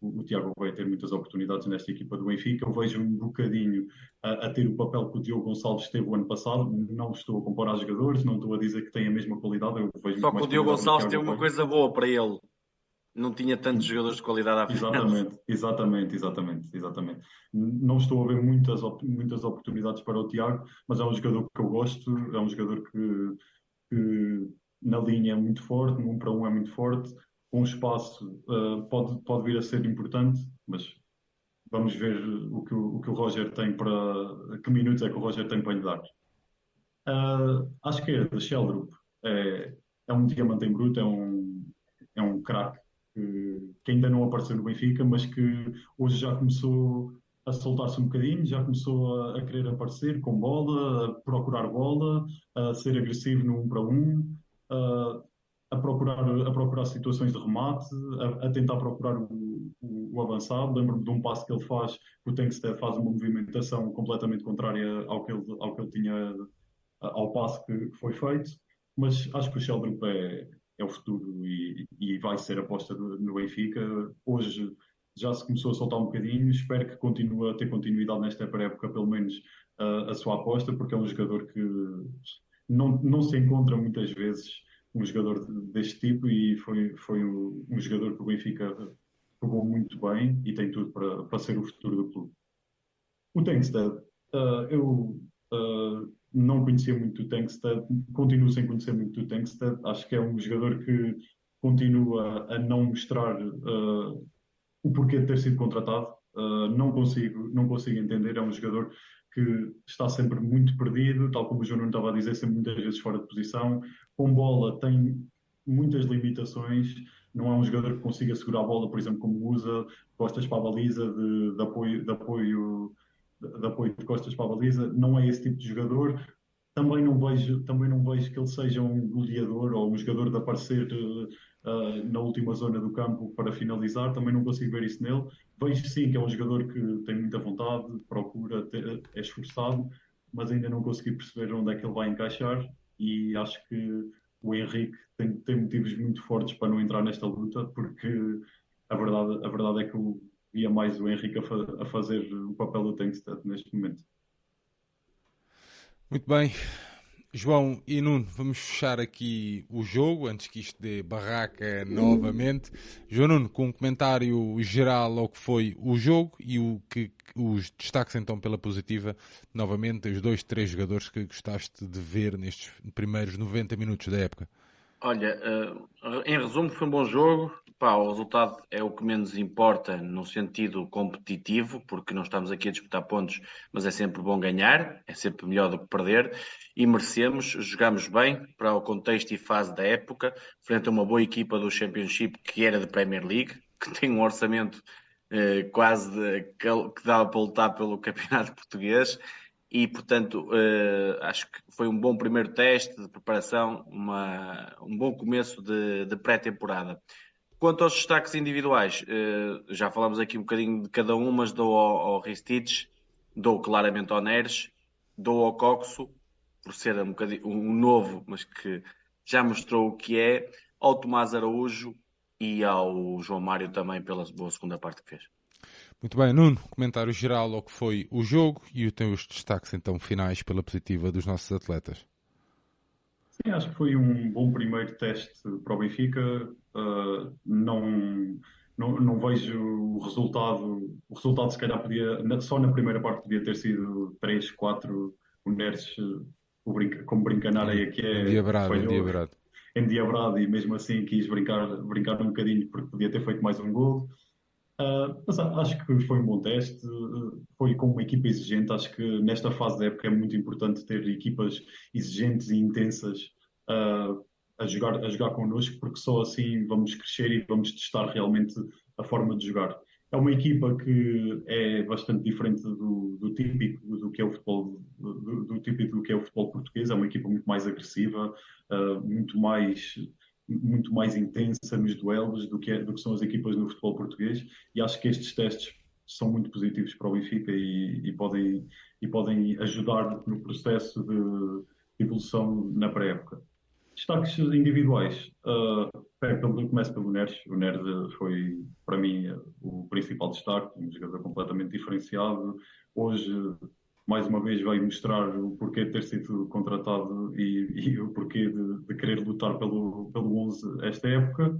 o Tiago vai ter muitas oportunidades nesta equipa do Benfica. Eu vejo um bocadinho a, a, ter o papel que o Diogo Gonçalves teve o ano passado. Não estou a comparar jogadores, não estou a dizer que tem a mesma qualidade. Eu vejo Só que o Diogo Gonçalves tem uma coisa boa para ele. Não tinha tantos jogadores de qualidade à frente. Exatamente, exatamente, exatamente, exatamente. Não estou a ver muitas, muitas oportunidades para o Tiago, mas é um jogador que eu gosto, é um jogador que, que na linha é muito forte, no um para um é muito forte, com espaço uh, pode, pode vir a ser importante, mas vamos ver o que o, o, que o Roger tem para. que minutos é que o Roger tem para lhe dar. Uh, à esquerda, Sheldrup é, é um diamante em bruto, é um, é um craque que, que, ainda não apareceu no Benfica, mas que hoje já começou a soltar-se um bocadinho, já começou a, a, querer aparecer com bola, a procurar bola, a ser agressivo no um para um. Uh, a procurar, a procurar situações de remate, a, a tentar procurar o, o, o avançado. Lembro-me de um passo que ele faz, o Tankstead faz uma movimentação completamente contrária ao que ele, ao que ele tinha, ao passo que, que foi feito. Mas acho que o Sheldrup é, é o futuro e, e vai ser aposta no Benfica. Hoje já se começou a soltar um bocadinho, espero que continue a ter continuidade nesta época, pelo menos a sua aposta, porque é um jogador que não, não se encontra muitas vezes um jogador deste tipo e foi, foi um, um jogador que o Benfica jogou muito bem e tem tudo para, para ser o futuro do clube. O Tankstead, uh, eu uh, não conhecia muito o Tankstead, continuo sem conhecer muito o Tankstead, acho que é um jogador que continua a não mostrar uh, o porquê de ter sido contratado, não, consigo, não consigo entender, é um jogador que está sempre muito perdido, tal como o João estava a dizer, sempre muitas vezes fora de posição. Com bola tem muitas limitações, não é um jogador que consiga segurar a bola, por exemplo, como usa, costas para a baliza, de, de apoio, de, apoio, de, apoio de costas para a baliza, não é esse tipo de jogador. Também não vejo, também não vejo que ele seja um goleador ou um jogador de aparecer uh, na última zona do campo para finalizar, também não consigo ver isso nele. Vejo sim que é um jogador que tem muita vontade, procura, ter, é esforçado, mas ainda não consegui perceber onde é que ele vai encaixar e acho que o Henrique tem, tem motivos muito fortes para não entrar nesta luta, porque a verdade, a verdade é que eu via mais o Henrique a, fa a fazer o papel do Tankstead neste momento. Muito bem. João e Nuno, vamos fechar aqui o jogo antes que isto dê barraca novamente. João Nuno, com um comentário geral ao que foi o jogo e o que os destaques então pela positiva, novamente, os dois, três jogadores que gostaste de ver nestes primeiros 90 minutos da época. Olha, uh, em resumo, foi um bom jogo. Pá, o resultado é o que menos importa no sentido competitivo, porque não estamos aqui a disputar pontos, mas é sempre bom ganhar, é sempre melhor do que perder. E merecemos, jogamos bem para o contexto e fase da época, frente a uma boa equipa do Championship que era de Premier League, que tem um orçamento eh, quase de, que, que dava para lutar pelo Campeonato Português e, portanto, uh, acho que foi um bom primeiro teste de preparação, uma, um bom começo de, de pré-temporada. Quanto aos destaques individuais, uh, já falamos aqui um bocadinho de cada um, mas dou ao, ao Ristich, dou claramente ao Neres, dou ao Coxo, por ser um, um novo, mas que já mostrou o que é, ao Tomás Araújo e ao João Mário também pela boa segunda parte que fez. Muito bem, Nuno, comentário geral ao que foi o jogo e os destaques então finais pela positiva dos nossos atletas. Sim, acho que foi um bom primeiro teste para o Benfica. Uh, não, não, não vejo o resultado. O resultado, se calhar, podia, só na primeira parte, podia ter sido 3, 4 o Neres, o brinca, como brinca na areia que é. Endiabrado, endiabrado. Endiabrado e mesmo assim quis brincar, brincar um bocadinho porque podia ter feito mais um gol. Uh, mas acho que foi um bom teste, foi com uma equipa exigente. Acho que nesta fase da época é muito importante ter equipas exigentes e intensas uh, a, jogar, a jogar connosco, porque só assim vamos crescer e vamos testar realmente a forma de jogar. É uma equipa que é bastante diferente do, do típico do que é o futebol do, do, típico do que é o futebol português. É uma equipa muito mais agressiva, muito mais muito mais intensa nos duelos do que, é, do que são as equipas no futebol português e acho que estes testes são muito positivos para o Benfica e, e podem, e podem ajudar no processo de evolução na pré-época. Destaques individuais. Uh, começo pelo Neres. O Neres foi, para mim, o principal destaque, um jogador completamente diferenciado. Hoje mais uma vez veio mostrar o porquê de ter sido contratado e, e o porquê de, de, querer lutar pelo, pelo 11 esta época.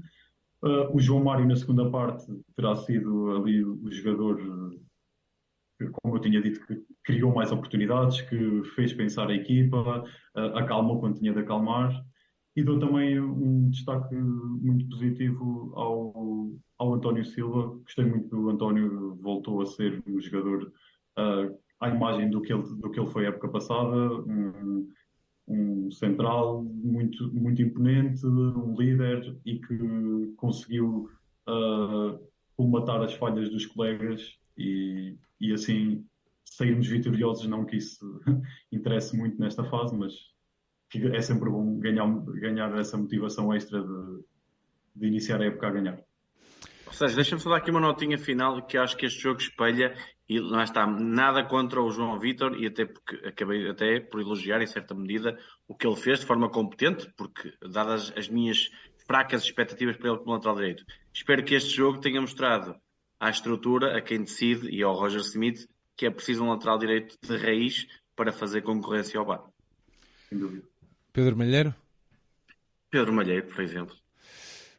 Uh, o João Mário, na segunda parte, terá sido ali o jogador, que, como eu tinha dito, que criou mais oportunidades, que fez pensar a equipa, uh, acalmou quando tinha de acalmar. E dou também um destaque muito positivo ao, ao António Silva. Gostei muito do António, voltou a ser um jogador uh, à imagem do que ele, do que ele foi a época passada, um, um central muito, muito imponente, um líder e que conseguiu uh, colmatar as falhas dos colegas e, e assim sairmos vitoriosos, não que isso interesse muito nesta fase, mas é sempre bom ganhar, ganhar essa motivação extra de, de iniciar a época a ganhar. Ou seja, deixa-me só dar aqui uma notinha final que acho que este jogo espelha e lá está, nada contra o João Vitor e até porque acabei até por elogiar em certa medida o que ele fez de forma competente, porque dadas as minhas fracas expectativas para ele como lateral direito, espero que este jogo tenha mostrado à estrutura, a quem decide e ao Roger Smith que é preciso um lateral direito de raiz para fazer concorrência ao bar. Sem dúvida. Pedro Malheiro? Pedro Malheiro, por exemplo.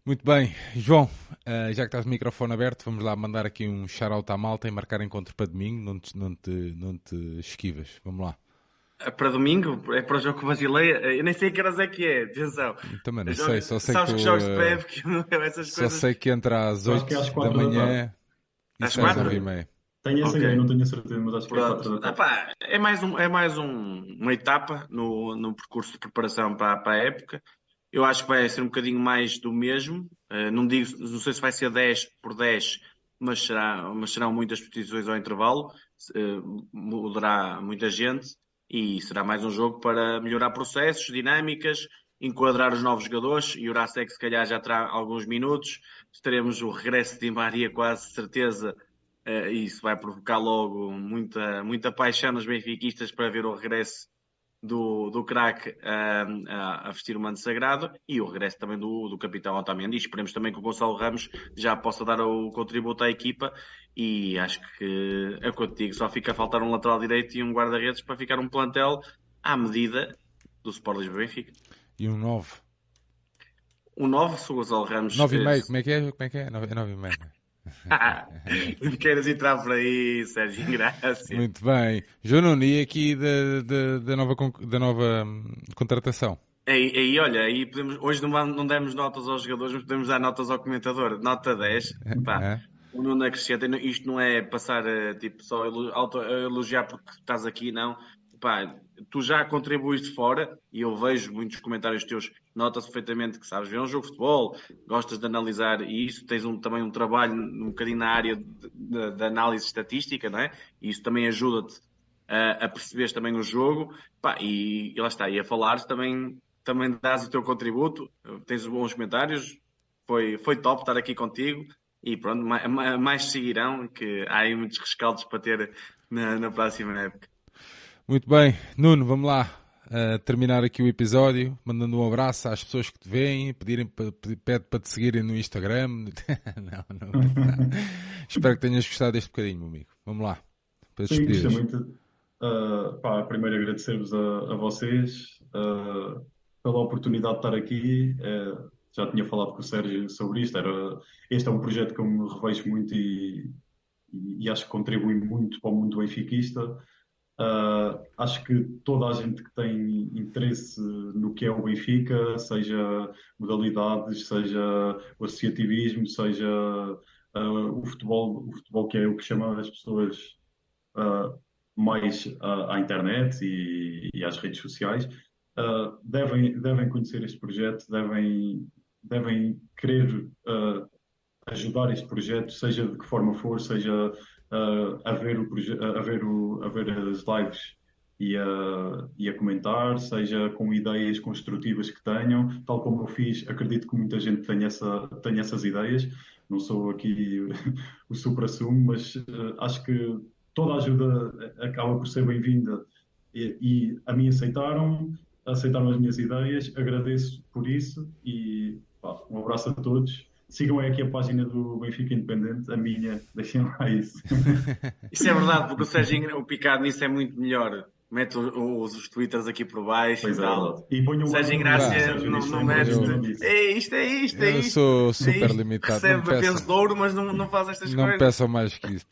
Muito bem, João, uh, já que estás o microfone aberto, vamos lá mandar aqui um shout-out à malta e marcar encontro para domingo, não te, não te, não te esquivas, vamos lá. É para domingo? É para o jogo com o Basileia? Eu nem sei que horas é que é, atenção. Também não sei, só sei Sabes que, que jogos de breve, que essas só coisas... sei que entra às 8 da manhã e Às 6 quatro? e meia. Tenho essa Ok. ideia, não tenho a certeza, mas acho que é Pronto. 4 da tarde. É mais, um, é mais um- uma etapa no, no percurso de preparação para, para a época. Eu acho que vai ser um bocadinho mais do mesmo. Eh, não digo, não sei se vai ser 10 por 10, mas, será, mas serão muitas substituições ao intervalo. Eh, mudará muita gente e será mais um jogo para melhorar processos, dinâmicas, enquadrar os novos jogadores. E o Urasek se calhar já terá alguns minutos. Teremos o regresso de Maria quase certeza Uh, e isso vai provocar logo muita, muita paixão nos benfiquistas para ver o regresso do, do craque uh, a, a vestir o manto sagrado e o regresso também do, do capitão Otamendi. Esperemos também que o Gonçalo Ramos já possa dar o contributo à equipa e acho que é o que eu te digo, só fica a faltar um lateral direito e um guarda-redes para ficar um plantel à medida do Sport Lisboa Benfica. E um 9. Um 9, sou o Gonçalo Ramos. 9,5, como é que é? Como é que é? 9,5. Não queiras entrar por aí, Sérgio Graça. Muito bem. João Nuno, e aqui da, da, da nova, da nova hum, contratação? Aí, aí, olha, aí podemos, hoje não, não demos notas aos jogadores, mas podemos dar notas ao comentador. Nota 10. Pá, é. O Nuno acrescenta, isto não é passar eh, tipo, só elogiar porque estás aqui, não. Pá, tu já contribuíste fora e eu vejo muitos comentários teus, notas perfeitamente que sabes ver um jogo de futebol, gostas de analisar isso, tens um, também um trabalho um bocadinho na área de, de, de análise estatística, não é? E isso também ajuda-te a, a perceberes também o jogo, pá, e, e lá está, e a falar também, também dás o teu contributo, tens bons comentários, foi, foi top estar aqui contigo. E pronto, mais, mais seguirão, que há aí muitos rescaldos para ter na, na próxima época. Muito bem, Nuno, vamos lá uh, terminar aqui o episódio, mandando um abraço às pessoas que te veem, pedirem pede para te seguirem no Instagram. não, não, não. Espero que tenhas gostado deste bocadinho, meu amigo. Vamos lá. Para Sim, gostei muito. Uh, pá, primeiro agradecer-vos a, a vocês uh, pela oportunidade de estar aqui. Uh, já tinha falado com o Sérgio sobre isto. Era, este é um projeto que eu me revejo muito e, e, e acho que contribui muito para o mundo benfiquista. Uh, acho que toda a gente que tem interesse no que é o Benfica, seja modalidades, seja o associativismo, seja uh, o futebol, o futebol que é o que chama as pessoas uh, mais à internet e, e, às redes sociais, devem, devem conhecer este projeto, devem, devem querer ajudar este projeto, seja de que forma for, seja uh, a, ver o, a, ver o, a ver as lives e a, e a comentar, seja com ideias construtivas que tenham, tal como eu fiz, acredito que muita gente tenha, essa, tenha essas ideias. Não sou aqui o supra-sumo, mas uh, acho que toda a ajuda acaba por ser bem-vinda e, e, a mim aceitaram, aceitaram as minhas ideias, agradeço por isso e pá, um abraço a todos Sigam aqui a página do Benfica Independente, a minha, deixem lá isso. Isso é verdade, porque o Sérgio, o Picado nisso é muito melhor. Mete os, os twitters aqui por baixo pois e é, tal. É, e ponho um Sérgio Ingrácia não, não mete. É isto, é isto, é isto. Eu sou super limitado. Recebe peso de ouro, mas não, não faz estas não coisas. Não peçam mais que isso.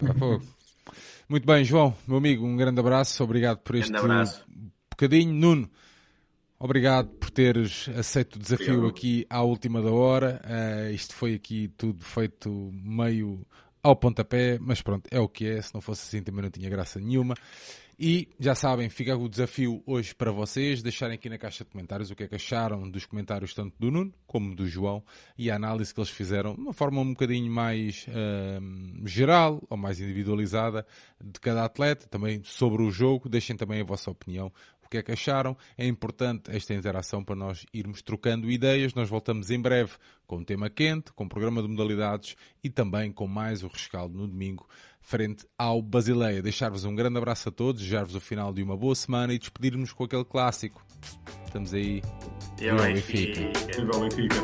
Muito bem, João, meu amigo, um grande abraço. Obrigado por este bocadinho. Nuno, Obrigado por teres aceito o desafio aqui à última da hora. Uh, isto foi aqui tudo feito meio ao pontapé, mas pronto, é o que é. Se não fosse assim também não tinha graça nenhuma. E já sabem, fica o desafio hoje para vocês, deixarem aqui na caixa de comentários o que é que acharam dos comentários tanto do Nuno como do João e a análise que eles fizeram de uma forma um bocadinho mais uh, geral ou mais individualizada de cada atleta, também sobre o jogo. Deixem também a vossa opinião o que é que acharam. É importante esta interação para nós irmos trocando ideias. Nós voltamos em breve com um tema quente, com um programa de modalidades e também com mais o rescaldo no domingo, frente ao Basileia. Deixar-vos um grande abraço a todos, desejar-vos o final de uma boa semana e despedir-nos com aquele clássico. Estamos aí. Eu Benfica. Benfica.